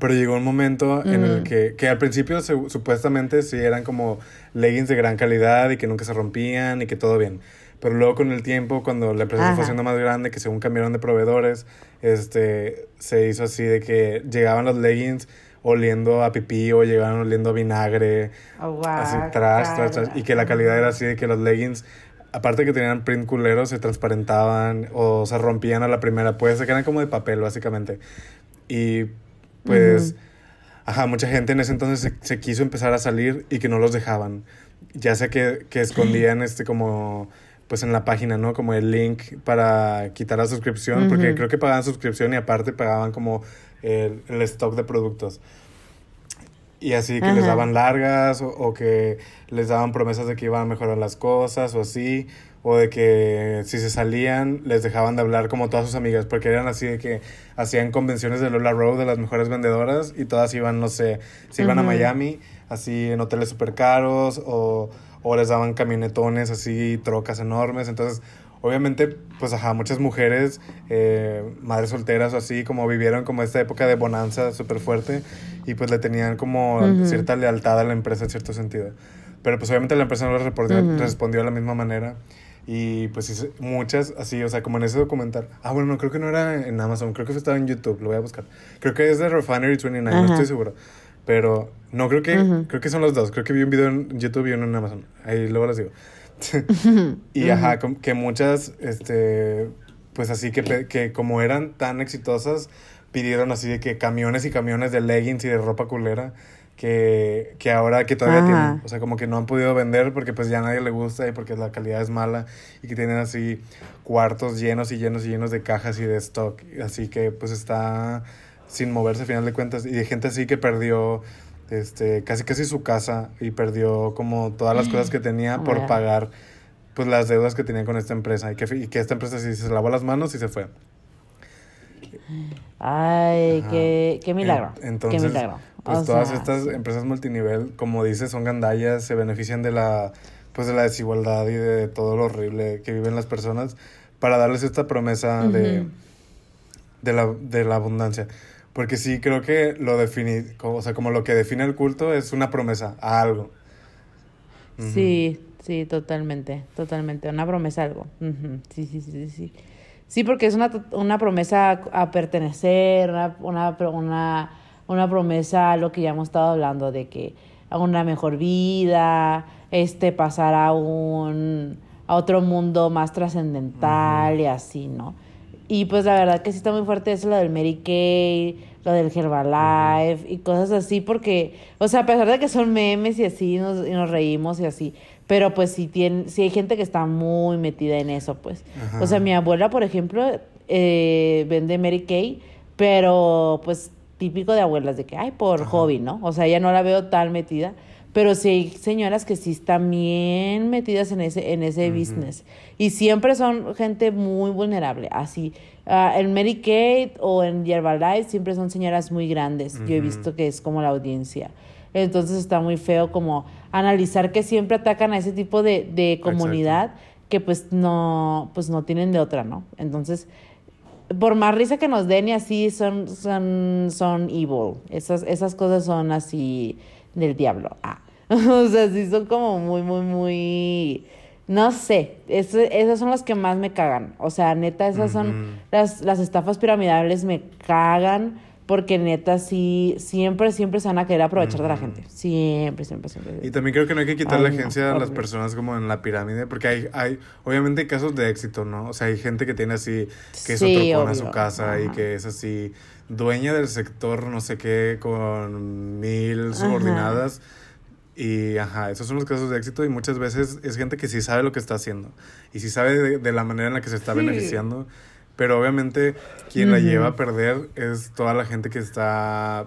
[SPEAKER 2] Pero llegó un momento en el que, que al principio se- supuestamente sí eran como leggings de gran calidad y que nunca se rompían y que todo bien. Pero luego con el tiempo, cuando la empresa se fue haciendo más grande, que según cambiaron de proveedores, este, se hizo así de que llegaban los leggings oliendo a pipí o llegaban oliendo a vinagre,
[SPEAKER 3] Oh,
[SPEAKER 2] así
[SPEAKER 3] guácala.
[SPEAKER 2] trash, trash, trash, y que la calidad era así de que los leggings, aparte que tenían print culeros, se transparentaban o se rompían a la primera, pues que eran como de papel básicamente. Y pues, ajá, mucha gente en ese entonces se, se quiso empezar a salir y que no los dejaban. Ya sea que, que escondían este como pues en la página, ¿no? Como el link para quitar la suscripción, porque creo que pagaban suscripción y aparte pagaban como el, el stock de productos. Y así que les daban largas o, o que les daban promesas de que iban a mejorar las cosas o así. O de que si se salían les dejaban de hablar como todas sus amigas. Porque eran así de que hacían convenciones de Lola Road de las mejores vendedoras y todas iban, no sé, se iban a. Miami así en hoteles súper caros o, o les daban camionetones así, trocas enormes. Entonces, obviamente, pues ajá, muchas mujeres, eh, madres solteras o así, como vivieron como esta época de bonanza súper fuerte y pues le tenían como
[SPEAKER 3] Ujú.
[SPEAKER 2] cierta lealtad a la empresa en cierto sentido. Pero pues obviamente la empresa no les respondió,
[SPEAKER 3] Ujú.
[SPEAKER 2] respondió de la misma manera. Y pues muchas así, o sea, como en ese documental. Ah, bueno, no, creo que no era en Amazon, creo que estaba en YouTube, lo voy a buscar. Creo que es de Refinery 29, no
[SPEAKER 3] Ajá.
[SPEAKER 2] estoy seguro. Pero no, creo que, creo que son los dos. Creo que vi un video en YouTube y uno en Amazon. Ahí luego les digo. <laughs> y ajá, que muchas, este, pues así que, que como eran tan exitosas, pidieron así de que camiones y camiones de leggings y de ropa culera que, que ahora que todavía
[SPEAKER 3] Ajá.
[SPEAKER 2] tienen. O sea, como que no han podido vender porque pues ya a nadie le gusta y porque la calidad es mala y que tienen así cuartos llenos y llenos y llenos de cajas y de stock. Así que pues está sin moverse a final de cuentas y de gente así que perdió este casi casi su casa y perdió como todas las cosas que tenía <gasps> por pagar pues las deudas que tenía con esta empresa y que, y que esta empresa sí se lavó las manos y se fue.
[SPEAKER 3] Ay, qué, qué milagro.
[SPEAKER 2] En- entonces,
[SPEAKER 3] qué milagro.
[SPEAKER 2] pues
[SPEAKER 3] O
[SPEAKER 2] todas
[SPEAKER 3] sea,
[SPEAKER 2] estas empresas multinivel, como dices, son gandallas, se benefician de la, pues de la desigualdad y de todo lo horrible que viven las personas para darles esta promesa de,
[SPEAKER 3] Ujú.
[SPEAKER 2] de, la, de la abundancia. Porque sí, creo que lo define, o sea, como lo que define el culto es una promesa a algo.
[SPEAKER 3] Sí, sí, totalmente, totalmente. Una promesa a algo. Ujú, Sí, sí, sí, sí, sí. Sí, porque es una, una promesa a, a pertenecer, una, una, una promesa a lo que ya hemos estado hablando, de que a una mejor vida, este, pasar a un, a otro mundo más trascendental y así, ¿no? Y pues la verdad que sí está muy fuerte eso, lo del Mary Kay, lo del Herbalife y cosas así, porque, o sea, a pesar de que son memes y así, nos, y nos reímos y así, pero pues sí, tiene, sí hay gente que está muy metida en eso, pues.
[SPEAKER 2] Ajá.
[SPEAKER 3] O sea, mi abuela, por ejemplo, eh, vende Mary Kay, pero pues típico de abuelas, de que, ay, por hobby, ¿no? O sea, ya no la veo tan metida. Pero sí hay señoras que sí están bien metidas en ese, en ese business. Y siempre son gente muy vulnerable. Así, ah, en Mary Kate o en Herbalife siempre son señoras muy grandes. Yo he visto que es como la audiencia. Entonces está muy feo como analizar que siempre atacan a ese tipo de, de comunidad que pues no, pues no tienen de otra, ¿no? Entonces, por más risa que nos den y así son, son, son evil. Esas, esas cosas son así del diablo. Ah. <laughs> o sea, sí son como muy, muy, muy. No sé. esas son las que más me cagan. O sea, neta, esas son. Las, las estafas piramidales me cagan. Porque neta, sí, siempre, siempre se van a querer aprovechar de la gente. Siempre, siempre, siempre.
[SPEAKER 2] Y también creo que no hay que quitar
[SPEAKER 3] Ay,
[SPEAKER 2] la
[SPEAKER 3] no,
[SPEAKER 2] agencia a las personas como en la pirámide, porque hay, hay, obviamente hay casos de éxito, ¿no? O sea, hay gente que tiene así, que es
[SPEAKER 3] Sí,
[SPEAKER 2] otro a su casa y que es así, dueña del sector no sé qué, con mil subordinadas. Y, ajá, esos son los casos de éxito y muchas veces es gente que sí sabe lo que está haciendo y sí sabe de, de la manera en la que se está
[SPEAKER 3] Sí.
[SPEAKER 2] beneficiando, pero obviamente quien la
[SPEAKER 3] Ujú.
[SPEAKER 2] lleva a perder es toda la gente que está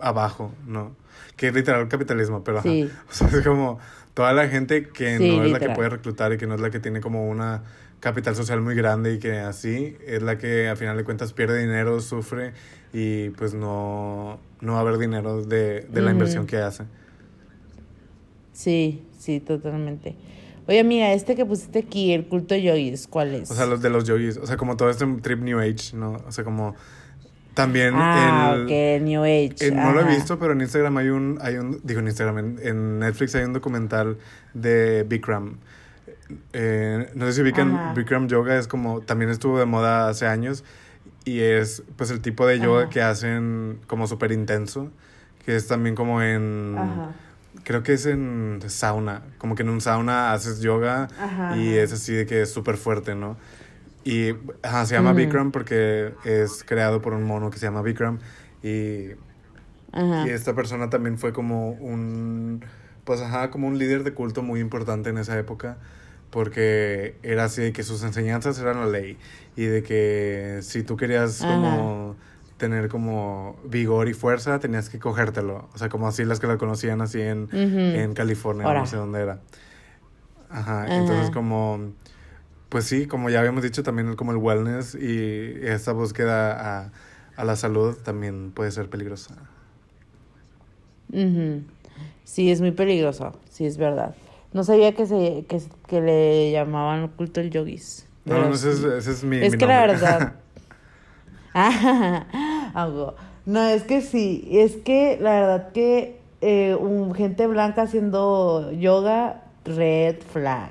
[SPEAKER 2] abajo, ¿no? Que es literal capitalismo, pero ajá.
[SPEAKER 3] Sí. <laughs>
[SPEAKER 2] O sea, es como toda la gente que
[SPEAKER 3] Sí,
[SPEAKER 2] no es la que
[SPEAKER 3] literal.
[SPEAKER 2] puede reclutar y que no es la que tiene como una capital social muy grande y que así es la que a final de cuentas pierde dinero, sufre y pues no, no va a haber dinero de, de la
[SPEAKER 3] Ujú.
[SPEAKER 2] inversión que hace.
[SPEAKER 3] Sí, sí, totalmente. Oye, amiga, este que pusiste aquí, el culto yogis, ¿cuál es?
[SPEAKER 2] O sea, los de los yogis, o sea, como todo este trip New Age, ¿no? O sea, como también
[SPEAKER 3] ah,
[SPEAKER 2] el...
[SPEAKER 3] New Age.
[SPEAKER 2] No lo he visto, pero en Instagram hay un, hay un, digo en Instagram, en, en Netflix hay un documental de Bikram. Eh, no sé si ubican,
[SPEAKER 3] Ajá.
[SPEAKER 2] Bikram Yoga es como, también estuvo de moda hace años y es pues el tipo de yoga
[SPEAKER 3] Ajá.
[SPEAKER 2] que hacen como súper intenso, que es también como en,
[SPEAKER 3] Ajá.
[SPEAKER 2] Creo que es en sauna, como que en un sauna haces yoga
[SPEAKER 3] Ajá,
[SPEAKER 2] y es así de que es súper fuerte, ¿no? Y ajá, se llama
[SPEAKER 3] Ujú.
[SPEAKER 2] Bikram porque es creado por un mono que se llama Bikram y
[SPEAKER 3] Ajá.
[SPEAKER 2] y esta persona también fue como un, pues ajá, como un líder de culto muy importante en esa época, porque era así de que sus enseñanzas eran la ley y de que si tú querías
[SPEAKER 3] Ajá.
[SPEAKER 2] Tener como vigor y fuerza, tenías que cogértelo. O sea, como así las que la conocían así en, en California, no sé dónde era. Ajá,
[SPEAKER 3] Ajá.
[SPEAKER 2] entonces como, pues sí, como ya habíamos dicho, también como el wellness y esta búsqueda a, a la salud también puede ser peligrosa.
[SPEAKER 3] Ujú. Sí, es muy peligroso, sí, es verdad. No sabía que, se, que, que le llamaban culto el yogis.
[SPEAKER 2] No, no, ese es, ese es mi.
[SPEAKER 3] Es
[SPEAKER 2] mi
[SPEAKER 3] que la
[SPEAKER 2] nombre.
[SPEAKER 3] verdad. <laughs> <laughs> Ah, No, es que sí. Es que la verdad que eh, un- gente blanca haciendo yoga, red flag.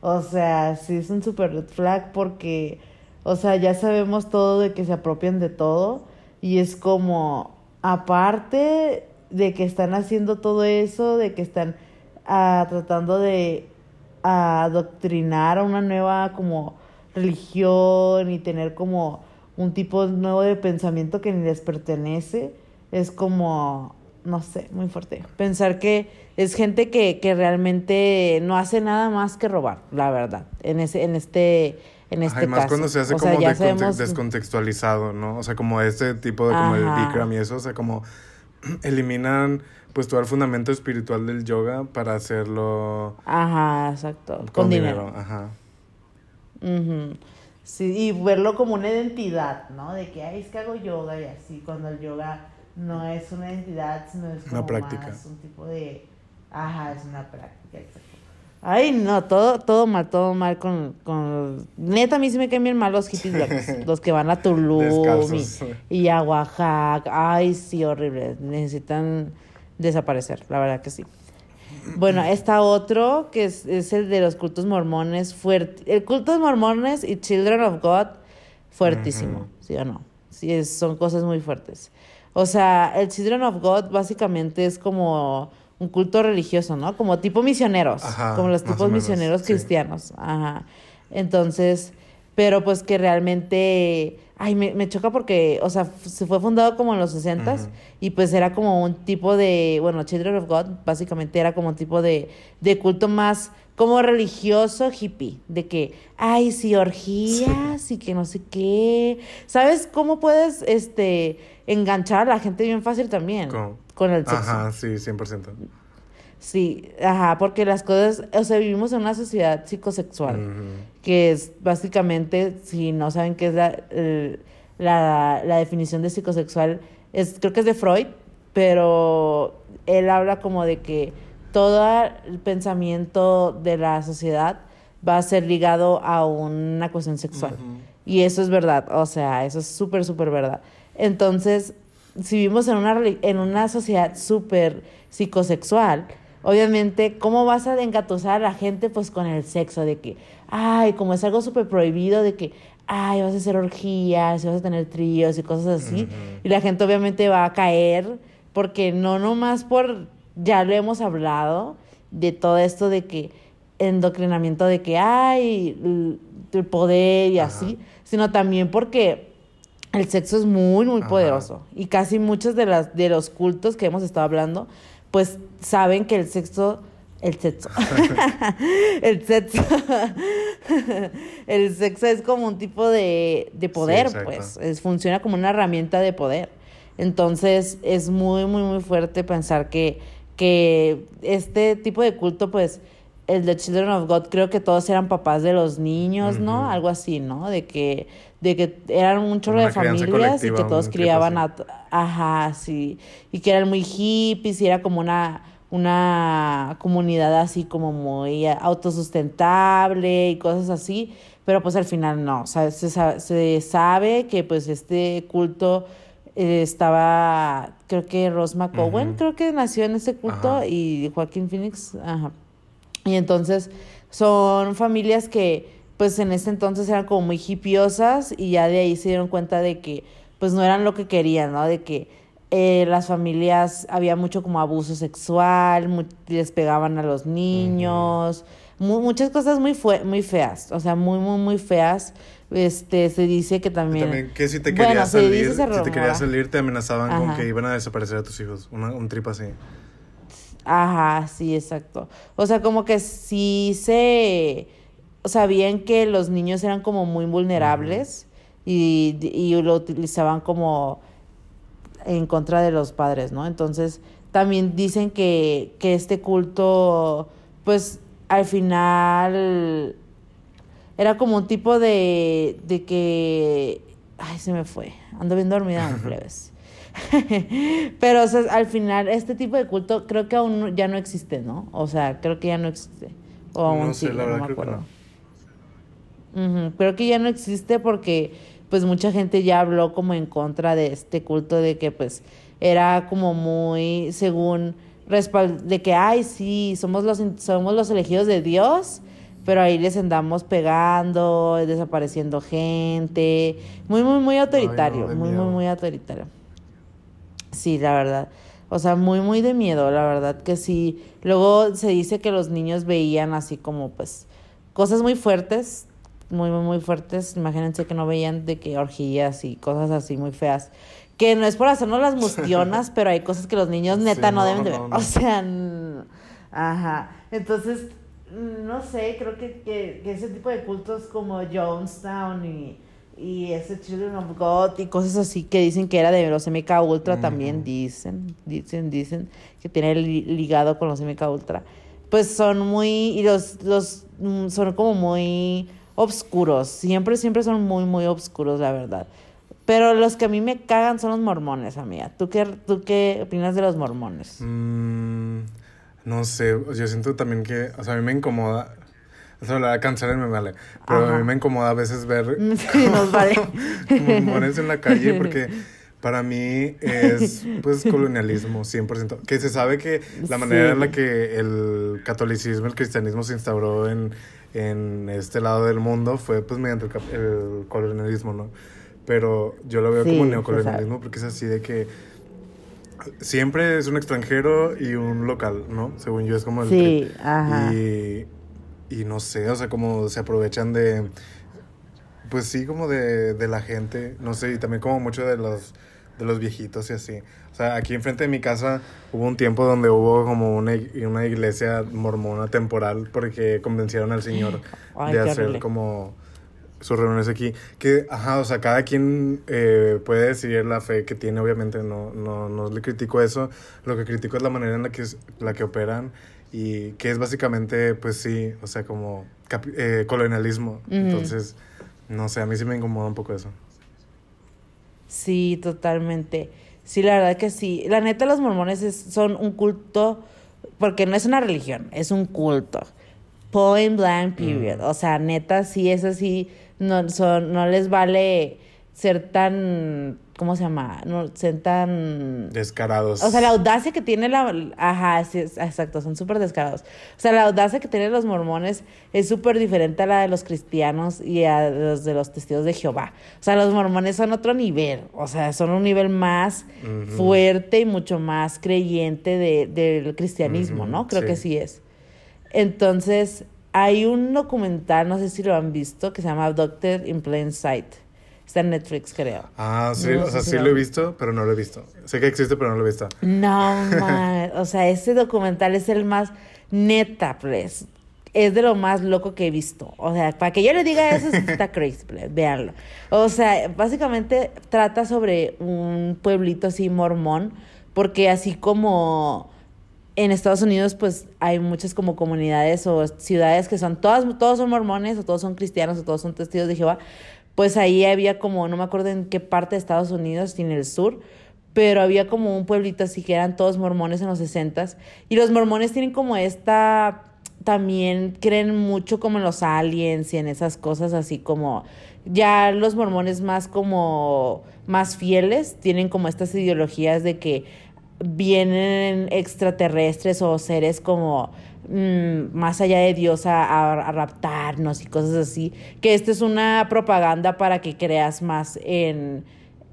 [SPEAKER 3] O sea, sí es un super red flag porque, o sea, ya sabemos todo de que se apropian de todo. Y es como, aparte de que están haciendo todo eso, de que están ah, tratando de adoctrinar a una nueva como religión y tener como un tipo nuevo de pensamiento que ni les pertenece, es como, no sé, muy fuerte. Pensar que es gente que, que realmente no hace nada más que robar, la verdad, en ese, en este, en este
[SPEAKER 2] Ay, más
[SPEAKER 3] caso.
[SPEAKER 2] cuando se hace
[SPEAKER 3] O
[SPEAKER 2] como
[SPEAKER 3] sabemos-
[SPEAKER 2] descontextualizado, ¿no? O sea, como este tipo de como el
[SPEAKER 3] Ajá.
[SPEAKER 2] Bikram y eso, o sea, como <clears throat> eliminan pues todo el fundamento espiritual del yoga para hacerlo
[SPEAKER 3] Ajá, exacto.
[SPEAKER 2] con,
[SPEAKER 3] Con,
[SPEAKER 2] dinero.
[SPEAKER 3] dinero.
[SPEAKER 2] Ajá.
[SPEAKER 3] Ujú. Sí, y verlo como una identidad, ¿no? De que, ay, es que hago yoga y así, cuando el yoga no es una entidad, sino es como
[SPEAKER 2] Una práctica.
[SPEAKER 3] más un tipo de... Ajá, es una práctica, exacto. Ay, no, todo, todo mal, todo mal con, con... Neta, a mí sí me caen bien mal los hippies locos, <laughs> los que van a Tulum y a Oaxaca. Ay, sí, horrible. Necesitan desaparecer, la verdad que sí. Bueno, está otro que es, es el de los cultos mormones fuerte. El culto de mormones y Children of God, fuertísimo. ¿sí o no? Sí, es- son cosas muy fuertes. O sea, el Children of God básicamente es como un culto religioso, ¿no? Como tipo misioneros,
[SPEAKER 2] Ajá,
[SPEAKER 3] como los tipos
[SPEAKER 2] menos,
[SPEAKER 3] misioneros
[SPEAKER 2] sí.
[SPEAKER 3] cristianos. Ajá. Entonces, pero pues que realmente, ay, me, me choca porque, o sea, se fue fundado como en los 60
[SPEAKER 2] Ujú.
[SPEAKER 3] y pues era como un tipo de, bueno, Children of God básicamente era como un tipo de, de culto más como religioso hippie, de que, ay, sí, orgías y que no sé qué. ¿Sabes cómo puedes, este, enganchar a la gente bien fácil también?
[SPEAKER 2] ¿Cómo?
[SPEAKER 3] Con el sexo.
[SPEAKER 2] Ajá, sí, 100%.
[SPEAKER 3] Sí, ajá, porque las cosas, o sea, vivimos en una sociedad psicosexual que es básicamente, si no saben qué es la, el- la, la definición de psicosexual, es, creo que es de Freud, pero él habla como de que todo el pensamiento de la sociedad va a ser ligado a una cuestión sexual. Y eso es verdad, o sea, eso es súper, súper verdad. Entonces, si vivimos en una, en una sociedad súper psicosexual, obviamente, ¿cómo vas a engatusar a la gente pues con el sexo? De que, ay, como es algo súper prohibido, de que, ay, vas a hacer orgías, y vas a tener tríos y cosas así. Y la gente obviamente va a caer, porque no nomás por, ya lo hemos hablado, de todo esto de que, endocrinamiento de que hay el poder y
[SPEAKER 2] Ajá.
[SPEAKER 3] así, sino también porque el sexo es muy, muy
[SPEAKER 2] Ajá.
[SPEAKER 3] poderoso. Y casi muchos de, las, de los cultos que hemos estado hablando, pues saben que el sexo, el sexo, <laughs> el sexo, <laughs> el sexo es como un tipo de, de poder, pues, es, funciona como una herramienta de poder. Entonces es muy, muy, muy fuerte pensar que, que este tipo de culto, pues, el de Children of God, creo que todos eran papás de los niños, ¿no? Algo así, ¿no? De que, de que eran un chorro
[SPEAKER 2] Una
[SPEAKER 3] de familias y que todos criaban a... Ajá, sí. Y que eran muy hippies y era como una, una comunidad así como muy autosustentable y cosas así. Pero pues al final no. O sea, se, se sabe que pues este culto eh, estaba, creo que Ross McCowen,
[SPEAKER 2] Ujú.
[SPEAKER 3] creo que nació en ese culto
[SPEAKER 2] Ajá.
[SPEAKER 3] y Joaquín Phoenix, ajá. Y entonces son familias que pues en ese entonces eran como muy hipiosas y ya de ahí se dieron cuenta de que pues no eran lo que querían, ¿no? De que eh, las familias había mucho como abuso sexual, les pegaban a los niños, mu- muchas cosas muy fue muy feas, o sea, muy muy muy feas. Este se dice que también,
[SPEAKER 2] También que si te querías
[SPEAKER 3] se
[SPEAKER 2] salir,
[SPEAKER 3] dice, se
[SPEAKER 2] si te querías salir te amenazaban con que iban a desaparecer a tus hijos, una- un trip así.
[SPEAKER 3] Ajá, sí, exacto. O sea, como que sí se sabían que los niños eran como muy vulnerables y, y lo utilizaban como en contra de los padres, ¿no? Entonces, también dicen que, que este culto, pues, al final era como un tipo de, de que... Ay, se me fue. Ando bien dormida, un <laughs> plebes. <laughs> Pero, o sea, al final, este tipo de culto creo que aún no- ya no existe, ¿no? O sea, creo que ya no existe. O aún
[SPEAKER 2] No sé, la verdad
[SPEAKER 3] no me
[SPEAKER 2] creo que
[SPEAKER 3] acuerdo. Ujú, Creo que ya no existe porque pues mucha gente ya habló como en contra de este culto de que pues era como muy según de que ay sí somos los somos los elegidos de Dios pero ahí les andamos pegando desapareciendo gente muy muy muy autoritario muy muy
[SPEAKER 2] miedo.
[SPEAKER 3] muy autoritario Sí, la verdad. O sea, muy, muy de miedo, la verdad que sí. Luego se dice que los niños veían así como, pues, cosas muy fuertes, muy, muy, muy fuertes. Imagínense que no veían de que orgías y cosas así muy feas. Que no es por hacernos las mustionas, <laughs> pero hay cosas que los niños neta
[SPEAKER 2] Sí,
[SPEAKER 3] no,
[SPEAKER 2] no,
[SPEAKER 3] deben de ver.
[SPEAKER 2] no, no.
[SPEAKER 3] O sea, ajá. Entonces, no sé, creo que, que, que ese tipo de cultos como Jonestown y, y ese Children of God y cosas así que dicen que era de los MK Ultra también dicen, dicen, dicen que tiene li- ligado con los MK Ultra. Pues son muy, y los, los mm, son como muy obscuros, siempre, siempre son muy, muy obscuros, la verdad. Pero los que a mí me cagan son los mormones, amiga. ¿Tú qué, tú qué opinas de los mormones?
[SPEAKER 2] Mm, no sé, yo siento también que, o sea, a mí me incomoda. O sea, la cancelar me vale. Pero a mí me incomoda a veces ver <laughs>
[SPEAKER 3] Sí, nos <laughs> vale.
[SPEAKER 2] mormones en la calle <laughs> porque para mí es pues colonialismo 100%. Que se sabe que la manera
[SPEAKER 3] Sí.
[SPEAKER 2] en la que el catolicismo, el cristianismo se instauró en, en este lado del mundo fue pues mediante el, el colonialismo, ¿no? Pero yo lo veo
[SPEAKER 3] Sí,
[SPEAKER 2] como neocolonialismo porque es así de que siempre es un extranjero y un local, ¿no? Según yo es como el
[SPEAKER 3] Sí,
[SPEAKER 2] trip.
[SPEAKER 3] ajá.
[SPEAKER 2] Y, y no sé, o sea, como se aprovechan de, pues sí, como de, de la gente, no sé, y también como mucho de los, de los viejitos y así. Sea, aquí enfrente de mi casa hubo un tiempo donde hubo como una, una iglesia mormona temporal porque convencieron al señor
[SPEAKER 3] Ay,
[SPEAKER 2] de hacer
[SPEAKER 3] horrible.
[SPEAKER 2] como sus reuniones aquí. Que, ajá, o sea, cada quien eh, puede decidir la fe que tiene, obviamente, no, no, no le critico eso. Lo que critico es la manera en la que, la que operan y que es básicamente, pues sí, o sea, como eh, colonialismo.
[SPEAKER 3] Ujú.
[SPEAKER 2] Entonces, no sé, a mí sí me incomoda un poco eso.
[SPEAKER 3] Sí, totalmente. Sí, la verdad que sí. La neta, los mormones es- son un culto, porque no es una religión, es un culto. Point blank period. O sea, neta, sí es así. No, son, no les vale ser tan. ¿Cómo se llama? No ser tan.
[SPEAKER 2] Descarados.
[SPEAKER 3] O sea, la audacia que tiene la... Ajá, sí, exacto, son súper descarados. O sea, la audacia que tienen los mormones es súper diferente a la de los cristianos y a los de los testigos de Jehová. O sea, los mormones son otro nivel. O sea, son un nivel más fuerte y mucho más creyente de- del cristianismo, ¿no? Creo
[SPEAKER 2] sí.
[SPEAKER 3] que sí es. Entonces, hay un documental, no sé si lo han visto, que se llama Abducted in Plain Sight. Está en Netflix, creo.
[SPEAKER 2] Ah, sí,
[SPEAKER 3] No
[SPEAKER 2] o sea, sí
[SPEAKER 3] lo-
[SPEAKER 2] he visto, pero no lo he visto. Sé que existe, pero no lo he visto.
[SPEAKER 3] No, <laughs> man. O sea, ese documental es el más neta, pues. Es de lo más loco que he visto. O sea, para que yo le diga eso, está <laughs> crazy, pues. Véanlo. O sea, básicamente trata sobre un pueblito así mormón, porque así como en Estados Unidos, pues hay muchas como comunidades o ciudades que son todas, todos son mormones, o todos son cristianos, o todos son testigos de Jehová. Pues ahí había como, no me acuerdo en qué parte de Estados Unidos, en el sur, pero había como un pueblito así que eran todos mormones en los 60 Y los mormones tienen como esta, también creen mucho como en los aliens y en esas cosas así como, ya los mormones más como, más fieles, tienen como estas ideologías de que vienen extraterrestres o seres como mm, más allá de Dios a, a- a raptarnos y cosas así. Que esto es una propaganda para que creas más en,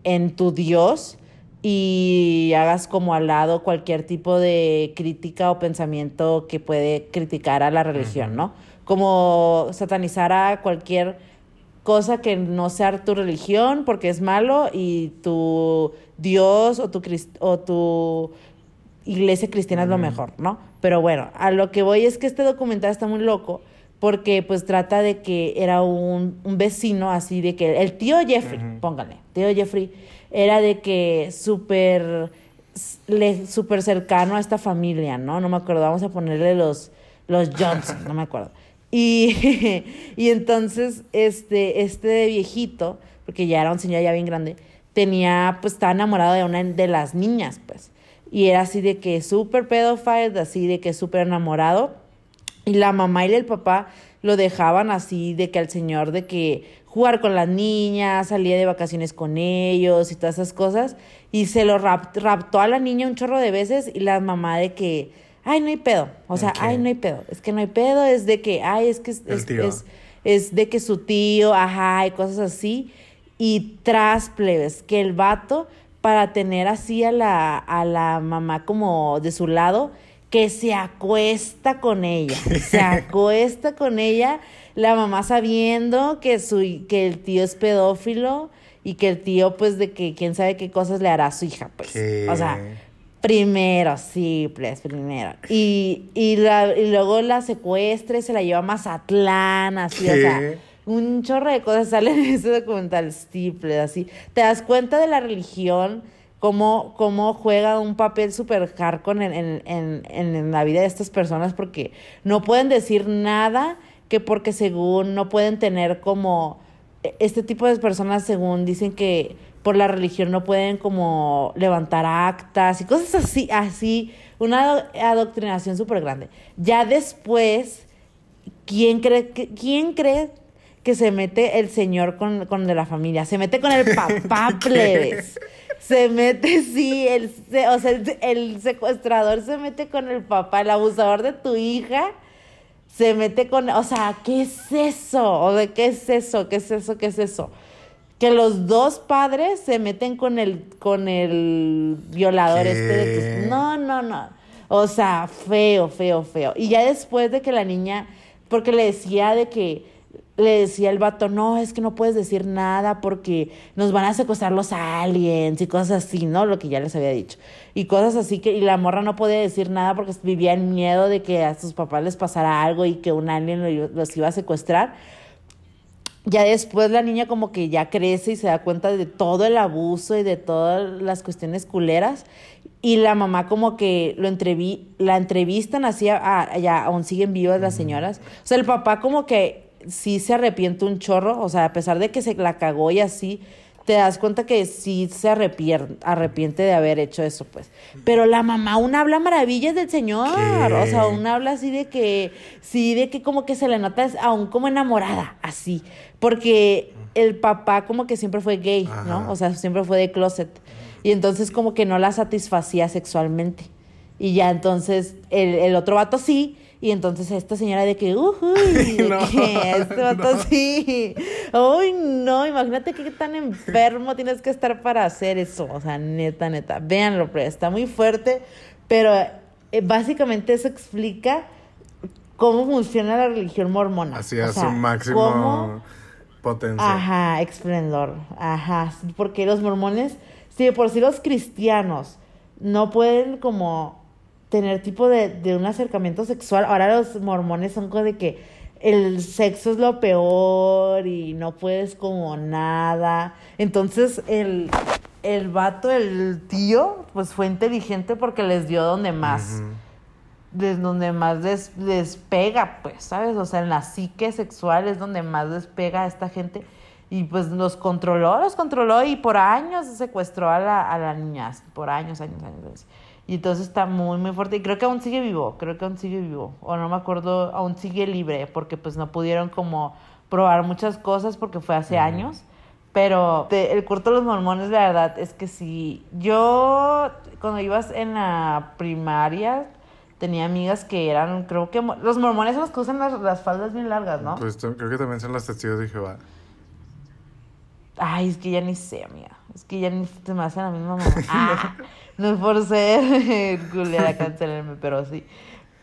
[SPEAKER 3] en tu Dios y hagas como al lado cualquier tipo de crítica o pensamiento que puede criticar a la religión, ¿no? Como satanizar a cualquier cosa que no sea tu religión porque es malo y tu Dios o tu, o tu iglesia cristiana es lo mejor, ¿no? Pero bueno, a lo que voy es que este documental está muy loco porque pues trata de que era un, un vecino así de que el tío Jeffrey, póngale, tío Jeffrey, era de que súper cercano a esta familia, ¿no? No me acuerdo, vamos a ponerle los, los Johnson, no me acuerdo. Y, <laughs> y entonces este, este viejito, porque ya era un señor ya bien grande, tenía, pues estaba enamorado de una de las niñas, pues. Y era así de que súper pedófilo, así de que súper enamorado. Y la mamá y el papá lo dejaban así de que al señor de que jugar con las niñas, salía de vacaciones con ellos y todas esas cosas. Y se lo rap- raptó a la niña un chorro de veces y la mamá de que, ay, no hay pedo. O sea,
[SPEAKER 2] Ok.
[SPEAKER 3] ay, no hay pedo. Es que no hay pedo, es de que, ay, es que es, es, es- es de que su tío, ajá, y cosas así. Y tras plebes, que el vato, para tener así a la, a la mamá como de su lado, que se acuesta con ella. <laughs> Se acuesta con ella, la mamá sabiendo que, su, que el tío es pedófilo y que el tío, pues, de que quién sabe qué cosas le hará a su hija, pues.
[SPEAKER 2] ¿Qué?
[SPEAKER 3] O sea, primero, sí, pues, primero. Y, y, la- y luego la secuestra y se la lleva a Mazatlán, así, o sea. Un chorro de cosas salen en ese documental, Stiple, así. Te das cuenta de la religión, cómo, cómo juega un papel súper hardcore en, en, en, en- la vida de estas personas, porque no pueden decir nada que porque según no pueden tener como... Este tipo de personas, según dicen que por la religión no pueden como levantar actas y cosas así, así, una adoctrinación súper grande. Ya después, ¿quién cree, ¿quién cree que se mete el señor con, con de la familia? Se mete con el <laughs> papá plebes. Se mete, sí, el, o sea, el, el secuestrador se mete con el papá, el abusador de tu hija se mete con, o sea, ¿qué es eso? ¿O de qué es eso? ¿Qué es eso? ¿Qué es eso? que los dos padres se meten con el con el violador este de tus... No, no, no. O sea, feo, feo, feo. Y ya después de que la niña, porque le decía de que, le decía el vato, no, es que no puedes decir nada porque nos van a secuestrar los aliens y cosas así, ¿no? Lo que ya les había dicho. Y cosas así que, y la morra no podía decir nada porque vivía en miedo de que a sus papás les pasara algo y que un alien los iba a secuestrar ya después la niña como que ya crece y se da cuenta de todo el abuso y de todas las cuestiones culeras. Y la mamá como que lo entreví, la entrevistan así, a, ya aún siguen vivas las señoras. O sea, el papá como que sí se arrepiente un chorro, o sea, a pesar de que se la cagó y así, te das cuenta que sí se arrepiente, arrepiente de haber hecho eso, pues. Pero la mamá aún habla maravillas del señor. O sea, aún habla así de que, sí, de que como que se le nota aún como enamorada, así. Porque el papá como que siempre fue gay, ¿no? O sea, siempre fue de closet. Y entonces como que no la satisfacía sexualmente. Y ya entonces el, el otro vato sí, y entonces esta señora de que, uy, <laughs> no, este <laughs> vato así. Uy, no, imagínate qué tan enfermo tienes que estar para hacer eso. O sea, neta, neta. Véanlo, pero está muy fuerte. Pero eh, básicamente eso explica cómo funciona la religión mormona.
[SPEAKER 2] Así es, su máximo potencia.
[SPEAKER 3] Ajá, esplendor. Ajá. Porque los mormones, si de por sí los cristianos no pueden como tener tipo de, de un acercamiento sexual. Ahora los mormones son como de que el sexo es lo peor y no puedes como nada. Entonces el, el vato, el tío, pues fue inteligente porque les dio donde más, donde más despega, pues, ¿sabes? O sea, en la psique sexual es donde más despega a esta gente. Y pues los controló, los controló y por años secuestró a la, a la niña, por años, años, años. Y entonces está muy, muy fuerte. Y creo que aún sigue vivo, creo que aún sigue vivo. O no me acuerdo, aún sigue libre, porque pues no pudieron como probar muchas cosas porque fue hace años. Pero el culto de los mormones, la verdad, es que sí. Yo, cuando ibas en la primaria, tenía amigas que eran, creo que los mormones son los que usan las, faldas bien largas, ¿no?
[SPEAKER 2] Pues creo que también son los testigos de Jehová.
[SPEAKER 3] Ay, es que ya ni sé, amiga. Es que ya ni se me hace la misma mamá. <laughs> Ah. No es por ser <laughs> culera cancelarme, pero sí.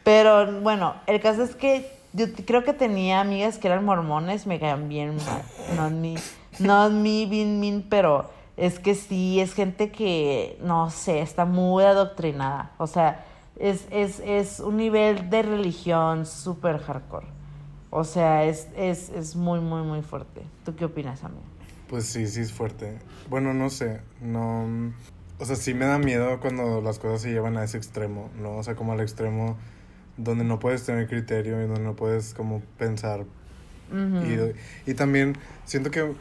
[SPEAKER 3] Pero bueno, el caso es que yo creo que tenía amigas que eran mormones, me caían bien No mi, no mi, bien, bien, pero es que sí, es gente que, no sé, está muy adoctrinada. O sea, es, es, es un nivel de religión súper hardcore. O sea, es, es, es muy, muy, muy fuerte. ¿Tú qué opinas, amigo?
[SPEAKER 2] Pues sí, sí es fuerte. Bueno, no sé, no... O sea, sí me da miedo cuando las cosas se llevan a ese extremo, ¿no? O sea, como al extremo donde no puedes tener criterio y donde no puedes como pensar. y, y, también siento que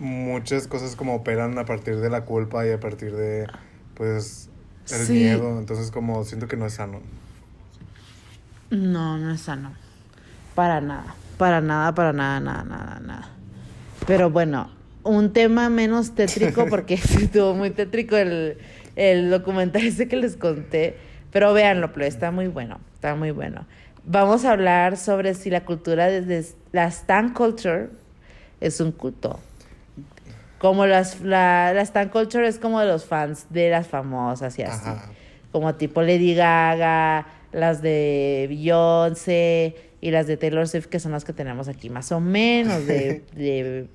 [SPEAKER 2] muchas cosas como operan a partir de la culpa y a partir de, pues, el miedo. Entonces como siento que no es sano.
[SPEAKER 3] No, no es sano. Para nada. Para nada, para nada, nada, nada, nada. Pero bueno, un tema menos tétrico, <laughs> porque <laughs> estuvo muy tétrico el, el documental ese que les conté. Pero véanlo, pero está muy bueno, está muy bueno. Vamos a hablar sobre si la cultura desde la Stan Culture es un culto. Como las, la, la Stan Culture es como de los fans de las famosas y así. Como tipo Lady Gaga, las de Beyoncé y las de Taylor Swift, que son las que tenemos aquí, más o menos de, <laughs> de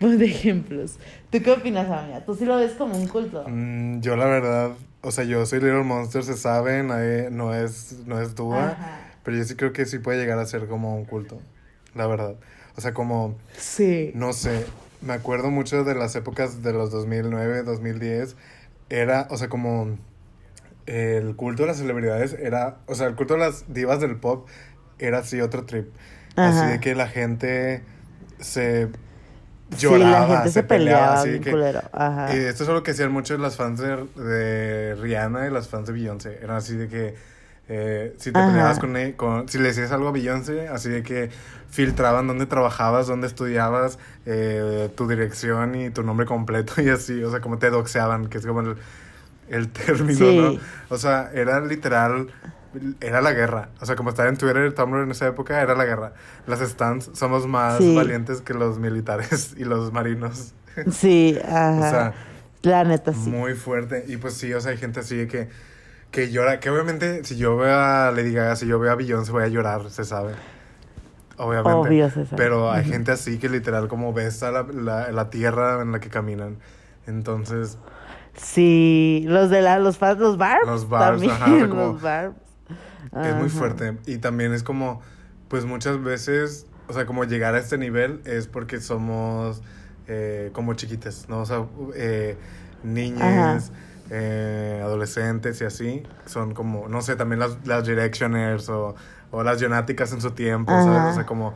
[SPEAKER 3] de ejemplos. ¿Tú qué opinas, amiga? ¿Tú sí lo ves como un culto?
[SPEAKER 2] Mm, yo la verdad, o sea, yo soy Little Monster, se sabe, no es, no es duda, pero yo sí creo que sí puede llegar a ser como un culto, la verdad. O sea, como...
[SPEAKER 3] Sí.
[SPEAKER 2] No sé, me acuerdo mucho de las épocas de los 2009, 2010, era, o sea, como el culto de las celebridades era, o sea, el culto de las divas del pop era así otro trip. Así de que la gente se lloraba,
[SPEAKER 3] sí, la gente se, peleaba,
[SPEAKER 2] así
[SPEAKER 3] bien
[SPEAKER 2] que-
[SPEAKER 3] culero. Ajá.
[SPEAKER 2] Y esto es algo que hacían muchos las fans de, de Rihanna y las fans de Beyoncé. Eran así de que eh, si te
[SPEAKER 3] Ajá.
[SPEAKER 2] peleabas con, e- con- Si le decías algo a Beyoncé, así de que filtraban dónde trabajabas, dónde estudiabas, eh, tu dirección y tu nombre completo y así. O sea, como te doxeaban, que es como el, el término,
[SPEAKER 3] Sí.
[SPEAKER 2] ¿no? O sea, era literal. Era la guerra. O sea, como estaba en Twitter y Tumblr en esa época, era la guerra. Las stands somos más
[SPEAKER 3] Sí.
[SPEAKER 2] valientes que los militares <laughs> y los marinos. <laughs>
[SPEAKER 3] Sí, ajá.
[SPEAKER 2] O sea,
[SPEAKER 3] la neta sí.
[SPEAKER 2] muy fuerte. Y pues sí, o sea, hay gente así de que, que llora. Que obviamente, si yo veo a Lady Gaga, si yo veo a Beyoncé, voy a llorar, se sabe. Obviamente.
[SPEAKER 3] Obvio, se sabe.
[SPEAKER 2] Pero hay gente así que literal como besa la, la, la tierra en la que caminan. Entonces,
[SPEAKER 3] Sí, los de la, los fans, los barbs.
[SPEAKER 2] Los Barbs,
[SPEAKER 3] también,
[SPEAKER 2] ajá, o sea, <laughs> como-
[SPEAKER 3] los barbs.
[SPEAKER 2] Es muy fuerte. Y también es como, pues muchas veces, o sea, como llegar a este nivel es porque somos eh, como chiquitas, ¿no? O sea, eh, niñas, eh, adolescentes y así, son como, no sé, también las, las Directioners o, o las Jonáticas en su tiempo, ¿sabes? O sea, como,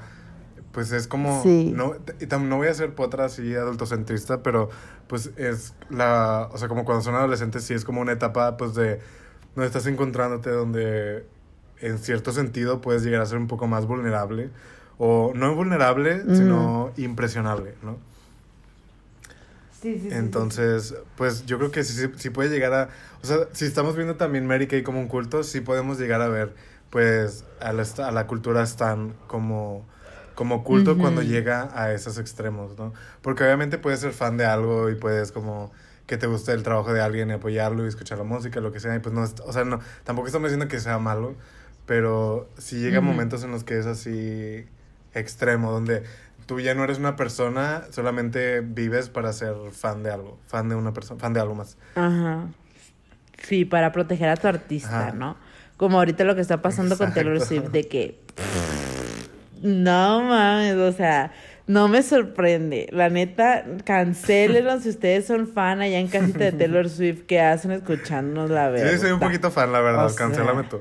[SPEAKER 2] pues es como,
[SPEAKER 3] Sí.
[SPEAKER 2] no, no voy a ser potra así adultocentrista, pero pues es la, o sea, como cuando son adolescentes sí es como una etapa pues de, donde estás encontrándote, donde en cierto sentido puedes llegar a ser un poco más vulnerable, o no vulnerable, sino impresionable, ¿no?
[SPEAKER 3] Sí, sí.
[SPEAKER 2] Entonces, pues yo creo que sí, sí, puede llegar a... O sea, si estamos viendo también Mary Kay como un culto, sí podemos llegar a ver, pues, a la, a la cultura Stan como, como culto cuando llega a esos extremos, ¿no? Porque obviamente puedes ser fan de algo y puedes como que te guste el trabajo de alguien y apoyarlo y escuchar la música, lo que sea, y pues no, es- o sea, no, tampoco estamos diciendo que sea malo, pero sí llega momentos en los que es así extremo, donde tú ya no eres una persona, solamente vives para ser fan de algo, fan de una persona, fan de algo más.
[SPEAKER 3] Ajá. Sí, para proteger a tu artista,
[SPEAKER 2] Ajá.
[SPEAKER 3] ¿no? Como ahorita lo que está pasando con Taylor. Swift, de que. No mames, o sea, no me sorprende. La neta, cancélenlo si ustedes son fan allá en casita de Taylor <laughs> Swift que hacen escuchándonos la verdad.
[SPEAKER 2] Sí, soy un poquito fan, la verdad,
[SPEAKER 3] O sea,
[SPEAKER 2] cancélame tú.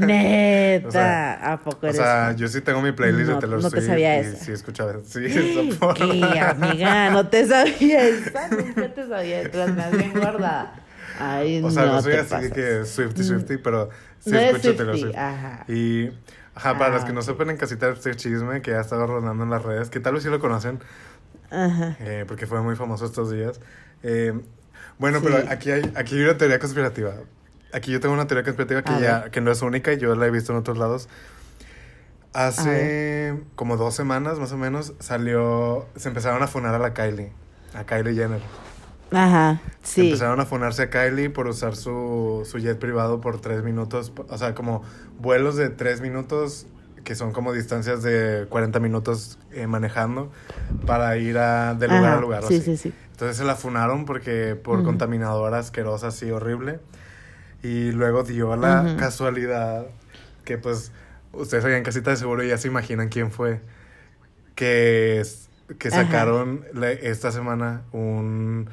[SPEAKER 3] Neta, <laughs>
[SPEAKER 2] O sea,
[SPEAKER 3] ¿a poco
[SPEAKER 2] O
[SPEAKER 3] eres
[SPEAKER 2] sea,
[SPEAKER 3] fan?
[SPEAKER 2] yo sí tengo mi playlist
[SPEAKER 3] No,
[SPEAKER 2] de Taylor
[SPEAKER 3] no te
[SPEAKER 2] Swift
[SPEAKER 3] sabía
[SPEAKER 2] y
[SPEAKER 3] esa.
[SPEAKER 2] sí escuchaba, <laughs> sí, esa porra.
[SPEAKER 3] ¿Qué, amiga? No te sabía esa, nunca te sabía. Las tenías bien guardada. Ay,
[SPEAKER 2] O sea, no,
[SPEAKER 3] no
[SPEAKER 2] soy
[SPEAKER 3] te
[SPEAKER 2] así
[SPEAKER 3] pasas.
[SPEAKER 2] que Swifty, Swifty, pero sí
[SPEAKER 3] No
[SPEAKER 2] escucho Taylor Swift.
[SPEAKER 3] ajá.
[SPEAKER 2] Y, ajá, para
[SPEAKER 3] Ah,
[SPEAKER 2] los que no sepan en casita este chisme que ya estaba rodando en las redes, que tal vez sí lo conocen,
[SPEAKER 3] Ajá.
[SPEAKER 2] eh, porque fue muy famoso estos días. Eh, bueno,
[SPEAKER 3] Sí.
[SPEAKER 2] pero aquí hay, aquí hay una teoría conspirativa. Aquí yo tengo una teoría conspirativa que ya, que no es única y yo la he visto en otros lados. Hace como dos semanas más o menos salió, se empezaron a funar a la Kylie, a Kylie Jenner.
[SPEAKER 3] Ajá, sí.
[SPEAKER 2] Empezaron a funarse a Kylie por usar su, su jet privado por tres minutos. O sea, como vuelos de tres minutos, que son como distancias de 40 minutos eh, manejando, para ir a, de lugar
[SPEAKER 3] Ajá,
[SPEAKER 2] a lugar.
[SPEAKER 3] Sí,
[SPEAKER 2] así.
[SPEAKER 3] sí, sí.
[SPEAKER 2] Entonces se la funaron porque por contaminadora asquerosa, así horrible. Y luego dio la casualidad que, pues, ustedes allá en casita de seguro ya se imaginan quién fue. Que, que sacaron la- esta semana un,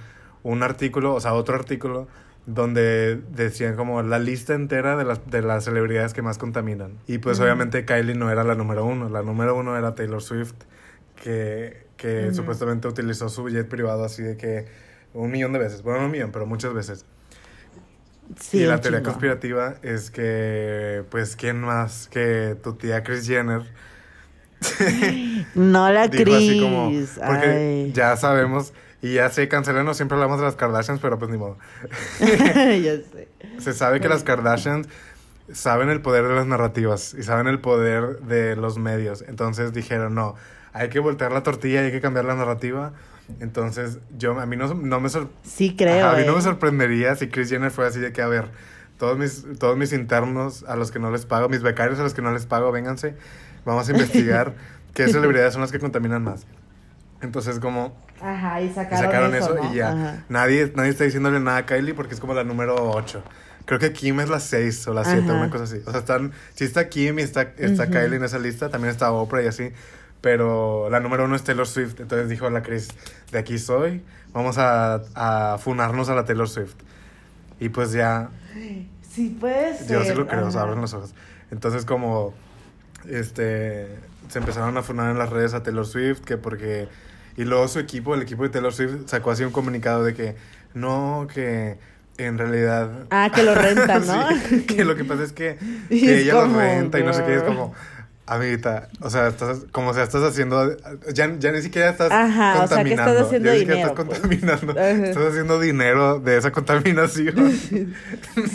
[SPEAKER 2] un artículo, o sea, otro artículo, donde decían como la lista entera de las, de las celebridades que más contaminan. Y pues obviamente Kylie no era la número uno, la número uno era Taylor Swift, que, que supuestamente utilizó su jet privado así de que un millón de veces, bueno, no un millón, pero muchas veces.
[SPEAKER 3] Sí,
[SPEAKER 2] y la teoría
[SPEAKER 3] chingo.
[SPEAKER 2] conspirativa es que, pues, ¿quién más que tu tía Kris Jenner? <laughs>
[SPEAKER 3] No la <laughs>
[SPEAKER 2] así como, porque
[SPEAKER 3] Ay.
[SPEAKER 2] ya sabemos, y ya sé, cancelanos, siempre hablamos de las Kardashians, pero pues ni modo. <laughs>
[SPEAKER 3] ya sé.
[SPEAKER 2] Se sabe que las Kardashians saben el poder de las narrativas y saben el poder de los medios. Entonces dijeron, no, hay que voltear la tortilla, hay que cambiar la narrativa. Entonces, yo, a mí no, no me sor-
[SPEAKER 3] Sí, creo.
[SPEAKER 2] Ajá, a mí no
[SPEAKER 3] eh.
[SPEAKER 2] me sorprendería si Chris Jenner fue así de que, a ver, todos mis, todos mis internos a los que no les pago, mis becarios a los que no les pago, vénganse, vamos a investigar <laughs> qué celebridades son las que contaminan más. Entonces, como
[SPEAKER 3] Ajá, y
[SPEAKER 2] y
[SPEAKER 3] sacaron,
[SPEAKER 2] sacaron eso,
[SPEAKER 3] ¿no?
[SPEAKER 2] y ya.
[SPEAKER 3] Ajá.
[SPEAKER 2] Nadie, nadie está diciéndole nada a Kylie porque es como la número 8. Creo que Kim es la 6 o la 7,
[SPEAKER 3] Ajá.
[SPEAKER 2] una cosa así. O sea, están, si está Kim y está, está
[SPEAKER 3] Ujú.
[SPEAKER 2] Kylie en esa lista, también está Oprah y así. Pero la número uno es Taylor Swift. Entonces dijo la Chris, de aquí soy, vamos a, a funarnos a la Taylor Swift. Y pues ya,
[SPEAKER 3] Sí, puede ser.
[SPEAKER 2] yo sí lo creo, o sea, abren los ojos. Entonces como, este, se empezaron a funar en las redes a Taylor Swift, que porque Y luego su equipo, el equipo de Taylor Swift, sacó así un comunicado de que no, que en realidad.
[SPEAKER 3] Ah, que lo rentan, <laughs> ¿no?
[SPEAKER 2] Sí, que lo que pasa es que, <laughs> ella
[SPEAKER 3] como,
[SPEAKER 2] lo renta y no sé qué, es como. Amiguita, o sea, estás, como sea, estás haciendo, ya, ya ni siquiera estás
[SPEAKER 3] Ajá, o sea, que estás
[SPEAKER 2] contaminando,
[SPEAKER 3] haciendo
[SPEAKER 2] ya ni
[SPEAKER 3] dinero,
[SPEAKER 2] estás
[SPEAKER 3] pues.
[SPEAKER 2] contaminando,
[SPEAKER 3] Ajá.
[SPEAKER 2] estás haciendo dinero de esa contaminación. <laughs>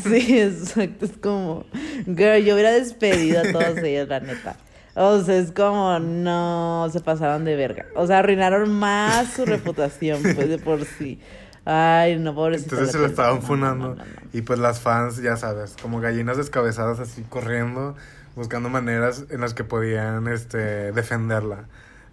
[SPEAKER 3] Sí, exacto. Es como, girl, yo hubiera despedido a todos ellos, la neta. O sea, es como, no, se pasaron de verga. O sea, arruinaron más su <laughs> reputación, pues, de por sí. Ay, no, pobrecito.
[SPEAKER 2] Entonces se lo estaban funando.
[SPEAKER 3] no, no, no.
[SPEAKER 2] Y pues las fans, ya sabes, como gallinas descabezadas así corriendo, buscando maneras en las que podían este defenderla.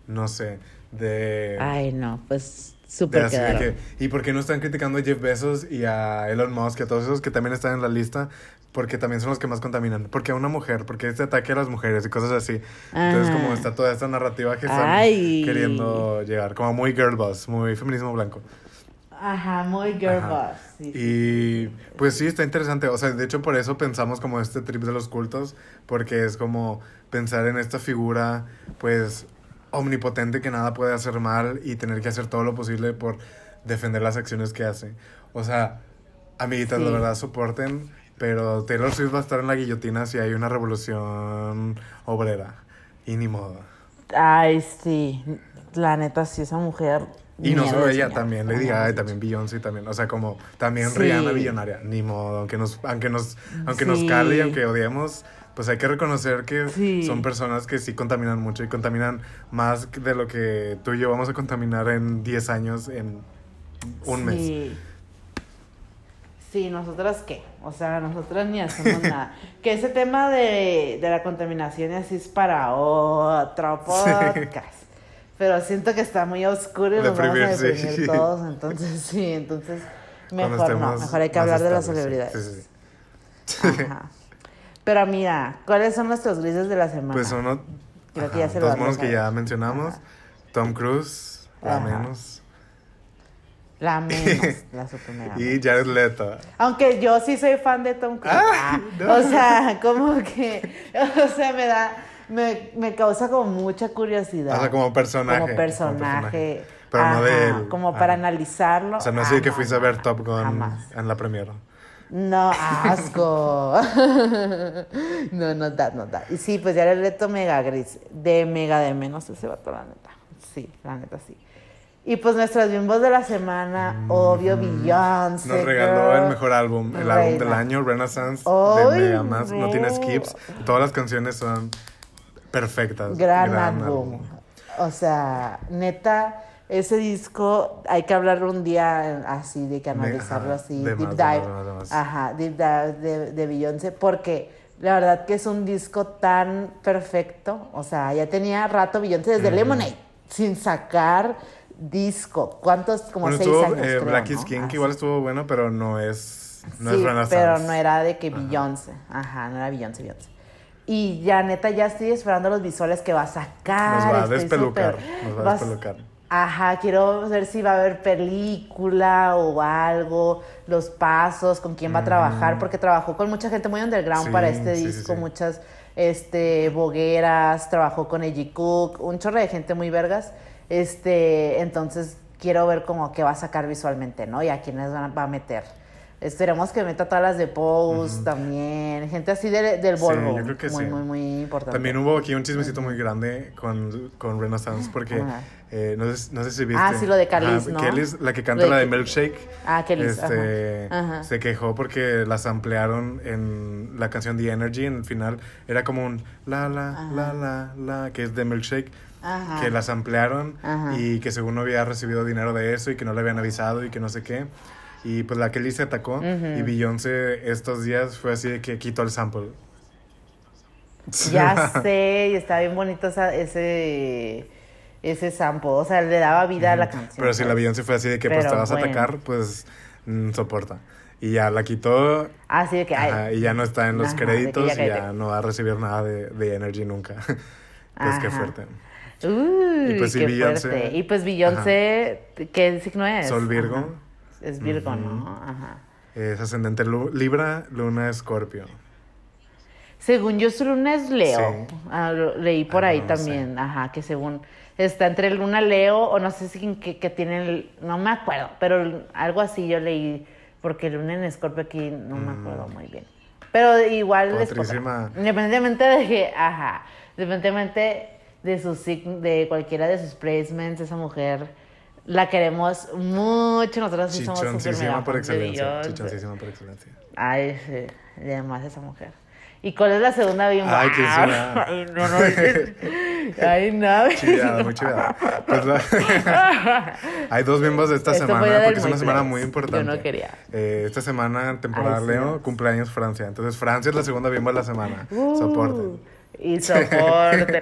[SPEAKER 2] No sé, de,
[SPEAKER 3] Ay, no, pues, súper
[SPEAKER 2] que- ¿Y por qué no están criticando a Jeff Bezos y a Elon Musk y a todos esos que también están en la lista? Porque también son los que más contaminan. Porque a una mujer, porque este ataque a las mujeres y cosas así. Entonces,
[SPEAKER 3] Ajá.
[SPEAKER 2] como está toda esta narrativa que están
[SPEAKER 3] Ay.
[SPEAKER 2] queriendo llegar. Como muy girl boss, muy feminismo blanco.
[SPEAKER 3] Ajá, muy girl
[SPEAKER 2] Ajá.
[SPEAKER 3] boss. sí, sí.
[SPEAKER 2] Y pues sí, está interesante. O sea, de hecho por eso pensamos como este trip de los cultos, porque es como pensar en esta figura, pues, omnipotente que nada puede hacer mal y tener que hacer todo lo posible por defender las acciones que hace. O sea, amiguitas,
[SPEAKER 3] Sí.
[SPEAKER 2] la verdad, soporten, pero Taylor Swift va a estar en la guillotina si hay una revolución obrera. Y ni modo.
[SPEAKER 3] Ay, sí. La neta, sí, esa mujer.
[SPEAKER 2] Y no solo ella, también Lady
[SPEAKER 3] Ajá,
[SPEAKER 2] Gaga y
[SPEAKER 3] sí.
[SPEAKER 2] también Beyoncé también. O sea, como también
[SPEAKER 3] Sí.
[SPEAKER 2] Rihanna billonaria. Ni modo, aunque nos, aunque nos, aunque nos
[SPEAKER 3] Sí.
[SPEAKER 2] cale y aunque odiemos, pues hay que reconocer que
[SPEAKER 3] Sí.
[SPEAKER 2] son personas que sí contaminan mucho y contaminan más de lo que tú y yo vamos a contaminar en 10 años, en un mes.
[SPEAKER 3] Sí. Nosotras qué. O sea, nosotras ni hacemos nada. <laughs> Que ese tema de, de la contaminación y así es para otro podcast. Pero siento que está muy oscuro y nos vamos a
[SPEAKER 2] Deprimir, sí. <laughs>
[SPEAKER 3] todos. Entonces, sí, entonces mejor no. Mejor hay que hablar de las celebridades.
[SPEAKER 2] Sí, sí, sí.
[SPEAKER 3] Ajá. Pero mira, ¿cuáles son nuestros grises de la semana?
[SPEAKER 2] Pues uno,
[SPEAKER 3] Creo que ya
[SPEAKER 2] ajá,
[SPEAKER 3] se lo
[SPEAKER 2] dos
[SPEAKER 3] vamos
[SPEAKER 2] monos que ya mencionamos.
[SPEAKER 3] Ajá.
[SPEAKER 2] Tom Cruise, la
[SPEAKER 3] Ajá.
[SPEAKER 2] menos.
[SPEAKER 3] La <laughs> menos, la super mega
[SPEAKER 2] Y Jared Leto.
[SPEAKER 3] Aunque yo sí soy fan de Tom Cruise.
[SPEAKER 2] Ah,
[SPEAKER 3] Ah,
[SPEAKER 2] no.
[SPEAKER 3] O sea, como que, <laughs> o sea, me da, me, me causa como mucha curiosidad.
[SPEAKER 2] O sea, como personaje.
[SPEAKER 3] Como personaje.
[SPEAKER 2] Pero no de él.
[SPEAKER 3] Como
[SPEAKER 2] Ajá.
[SPEAKER 3] para analizarlo.
[SPEAKER 2] O sea, no
[SPEAKER 3] Ah,
[SPEAKER 2] sé que fuiste a ver Top Gun
[SPEAKER 3] Jamás.
[SPEAKER 2] en la premiere.
[SPEAKER 3] No, asco. <laughs> no, no da, no da. Y sí, pues ya el reto mega gris. De mega de menos ese vato, la neta. Sí, la neta sí. Y pues nuestros bimbos de la semana, obvio, Beyoncé.
[SPEAKER 2] Nos regaló
[SPEAKER 3] girl.
[SPEAKER 2] el mejor álbum, el álbum del año, Renaissance, de Mega Más. No tiene skips. Todas las canciones son perfectas.
[SPEAKER 3] Gran, álbum. O sea, neta, ese disco hay que hablarlo un día así, de que analizarlo así,
[SPEAKER 2] de
[SPEAKER 3] deep
[SPEAKER 2] más,
[SPEAKER 3] dive.
[SPEAKER 2] más, de más.
[SPEAKER 3] Ajá, deep dive de, de Beyoncé, porque la verdad que es un disco tan perfecto. O sea, ya tenía rato Beyoncé desde Lemonade, sin sacar disco. ¿Cuántos? Como
[SPEAKER 2] Bueno,
[SPEAKER 3] seis
[SPEAKER 2] estuvo
[SPEAKER 3] años.
[SPEAKER 2] eh,
[SPEAKER 3] creo,
[SPEAKER 2] Black
[SPEAKER 3] ¿no?
[SPEAKER 2] King,
[SPEAKER 3] Así.
[SPEAKER 2] que igual estuvo bueno, pero no es, no
[SPEAKER 3] sí,
[SPEAKER 2] es
[SPEAKER 3] pero no era de que Beyoncé. Ajá, no era Beyoncé, Beyoncé. Y ya neta ya estoy esperando los visuales que va a sacar.
[SPEAKER 2] Nos va a despelucar, nos va a despelucar.
[SPEAKER 3] Ajá, quiero ver si va a haber película o algo, los pasos, con quién va a trabajar, porque trabajó con mucha gente muy underground
[SPEAKER 2] Sí,
[SPEAKER 3] para este
[SPEAKER 2] sí,
[SPEAKER 3] disco,
[SPEAKER 2] sí.
[SPEAKER 3] muchas este bogueras, trabajó con Eji Cook, un chorro de gente muy vergas. Este, entonces quiero ver como qué va a sacar visualmente, ¿no? Y a quiénes va a meter. Esperemos que meta todas las de Pose también, gente así de- del
[SPEAKER 2] Sí,
[SPEAKER 3] Volvo.
[SPEAKER 2] yo creo que
[SPEAKER 3] muy,
[SPEAKER 2] sí.
[SPEAKER 3] muy, muy importante.
[SPEAKER 2] También hubo aquí un chismecito muy grande con, con Renaissance porque
[SPEAKER 3] Ajá.
[SPEAKER 2] eh, no, sé, no sé si viste.
[SPEAKER 3] Ah, sí, lo de Khalees, ¿no?
[SPEAKER 2] Khalees, la que canta
[SPEAKER 3] de
[SPEAKER 2] la de Milkshake.
[SPEAKER 3] Ah, Khalees,
[SPEAKER 2] este. Se quejó porque las ampliaron en la canción The Energy. En el final era como un la, la, la, la, la, que es de Milkshake.
[SPEAKER 3] Ajá.
[SPEAKER 2] Que las ampliaron
[SPEAKER 3] Ajá.
[SPEAKER 2] y que según no había recibido dinero de eso y que no le habían avisado y que no sé qué. Y pues la Kelly se atacó y Beyoncé estos días fue así de que quitó el sample. <laughs>
[SPEAKER 3] Ya sé, y está bien bonito esa- ese, ese sample. O sea, le daba vida a la canción.
[SPEAKER 2] Pero si la
[SPEAKER 3] ¿sabes?
[SPEAKER 2] Beyoncé fue así de que pues te vas a
[SPEAKER 3] bueno.
[SPEAKER 2] atacar, pues mm, soporta. Y ya la quitó
[SPEAKER 3] Ah, sí, de que.
[SPEAKER 2] ajá, y ya no está en los
[SPEAKER 3] Ajá,
[SPEAKER 2] créditos y ya no va a recibir nada de, de Energy nunca. <laughs> pues qué fuerte.
[SPEAKER 3] Uy,
[SPEAKER 2] Y pues sí,
[SPEAKER 3] qué
[SPEAKER 2] Beyoncé-
[SPEAKER 3] fuerte. Y pues Beyoncé, ¿qué signo es?
[SPEAKER 2] Sol Virgo.
[SPEAKER 3] Ajá. Es Virgo, ¿no? Ajá.
[SPEAKER 2] Es ascendente Libra, Luna Escorpio.
[SPEAKER 3] Según yo, su luna es Leo.
[SPEAKER 2] Sí.
[SPEAKER 3] Ah, lo- leí por
[SPEAKER 2] Ah,
[SPEAKER 3] ahí
[SPEAKER 2] no
[SPEAKER 3] también, ajá, que según está entre Luna Leo o no sé si que, que tiene, el- no me acuerdo, pero algo así yo leí, porque Luna en Escorpio aquí no me acuerdo muy bien. Pero igual
[SPEAKER 2] Potrísima.
[SPEAKER 3] Independientemente de que, ajá, independientemente de su sign- de cualquiera de sus placements, esa mujer la queremos mucho, nosotros sí somos
[SPEAKER 2] Chichoncísima por excelencia. Chichoncísima por excelencia.
[SPEAKER 3] Ay, sí, y además esa mujer. ¿Y cuál es la segunda bimba?
[SPEAKER 2] Ay, qué chula. <laughs>
[SPEAKER 3] Ay, no, no. <laughs> Ay, no.
[SPEAKER 2] Chiveada, muy chiveada. Pues la- <laughs> Hay dos bimbos de esta
[SPEAKER 3] Esto
[SPEAKER 2] semana, porque es una semana muy
[SPEAKER 3] Yo
[SPEAKER 2] importante.
[SPEAKER 3] no quería.
[SPEAKER 2] Eh, esta semana, temporada
[SPEAKER 3] Ay, sí,
[SPEAKER 2] Leo,
[SPEAKER 3] no.
[SPEAKER 2] cumpleaños Francia. Entonces, Francia es la segunda bimba de la semana.
[SPEAKER 3] Uh,
[SPEAKER 2] Soporten.
[SPEAKER 3] Y <laughs> soporte. <laughs>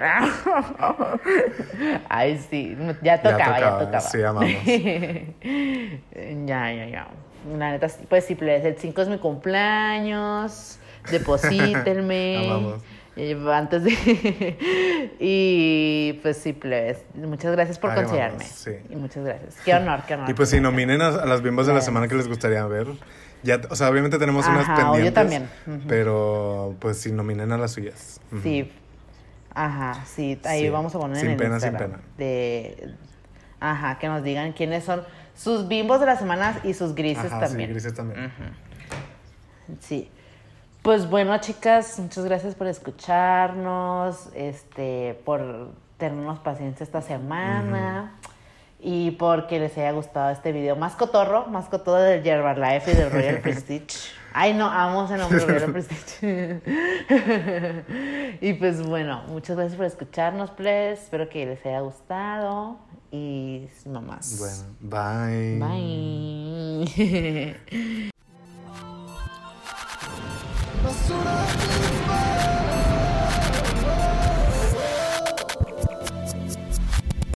[SPEAKER 3] Ay, sí, ya tocaba, ya
[SPEAKER 2] tocaba,
[SPEAKER 3] tocaba.
[SPEAKER 2] sí, amamos. <laughs>
[SPEAKER 3] ya, ya, ya. La neta, pues sí, el 5 es mi cumpleaños. Deposítenme.
[SPEAKER 2] Amamos.
[SPEAKER 3] Eh, Antes de. y pues sí, plebes. Muchas gracias por
[SPEAKER 2] Ay,
[SPEAKER 3] considerarme.
[SPEAKER 2] amamos, sí.
[SPEAKER 3] Y muchas gracias. Qué honor, qué honor.
[SPEAKER 2] Y pues si nominen a, a las bimbas de la semana que les gustaría ver. Ya, o sea, obviamente tenemos unas
[SPEAKER 3] Ajá, yo
[SPEAKER 2] pendientes.
[SPEAKER 3] también. Ujú.
[SPEAKER 2] Pero pues si nominen a las suyas.
[SPEAKER 3] Sí. Ajá, sí. Ahí
[SPEAKER 2] Sí.
[SPEAKER 3] vamos a poner
[SPEAKER 2] Sin
[SPEAKER 3] en el
[SPEAKER 2] pena, sin pena.
[SPEAKER 3] De... Ajá, que nos digan quiénes son sus bimbos de la semana y sus grises
[SPEAKER 2] Ajá,
[SPEAKER 3] también.
[SPEAKER 2] Sí, grises también.
[SPEAKER 3] Sí. Pues bueno, chicas, muchas gracias por escucharnos, este, por tenernos paciencia esta semana y porque les haya gustado este video más cotorro, más cotorro del Herbalife y del Royal <laughs> Prestige. Ay, no, amo ese nombre, Royal <laughs> Prestige. <laughs> y pues bueno, muchas gracias por escucharnos, please. Espero que les haya gustado y mamás.
[SPEAKER 2] Bueno, bye.
[SPEAKER 3] Bye.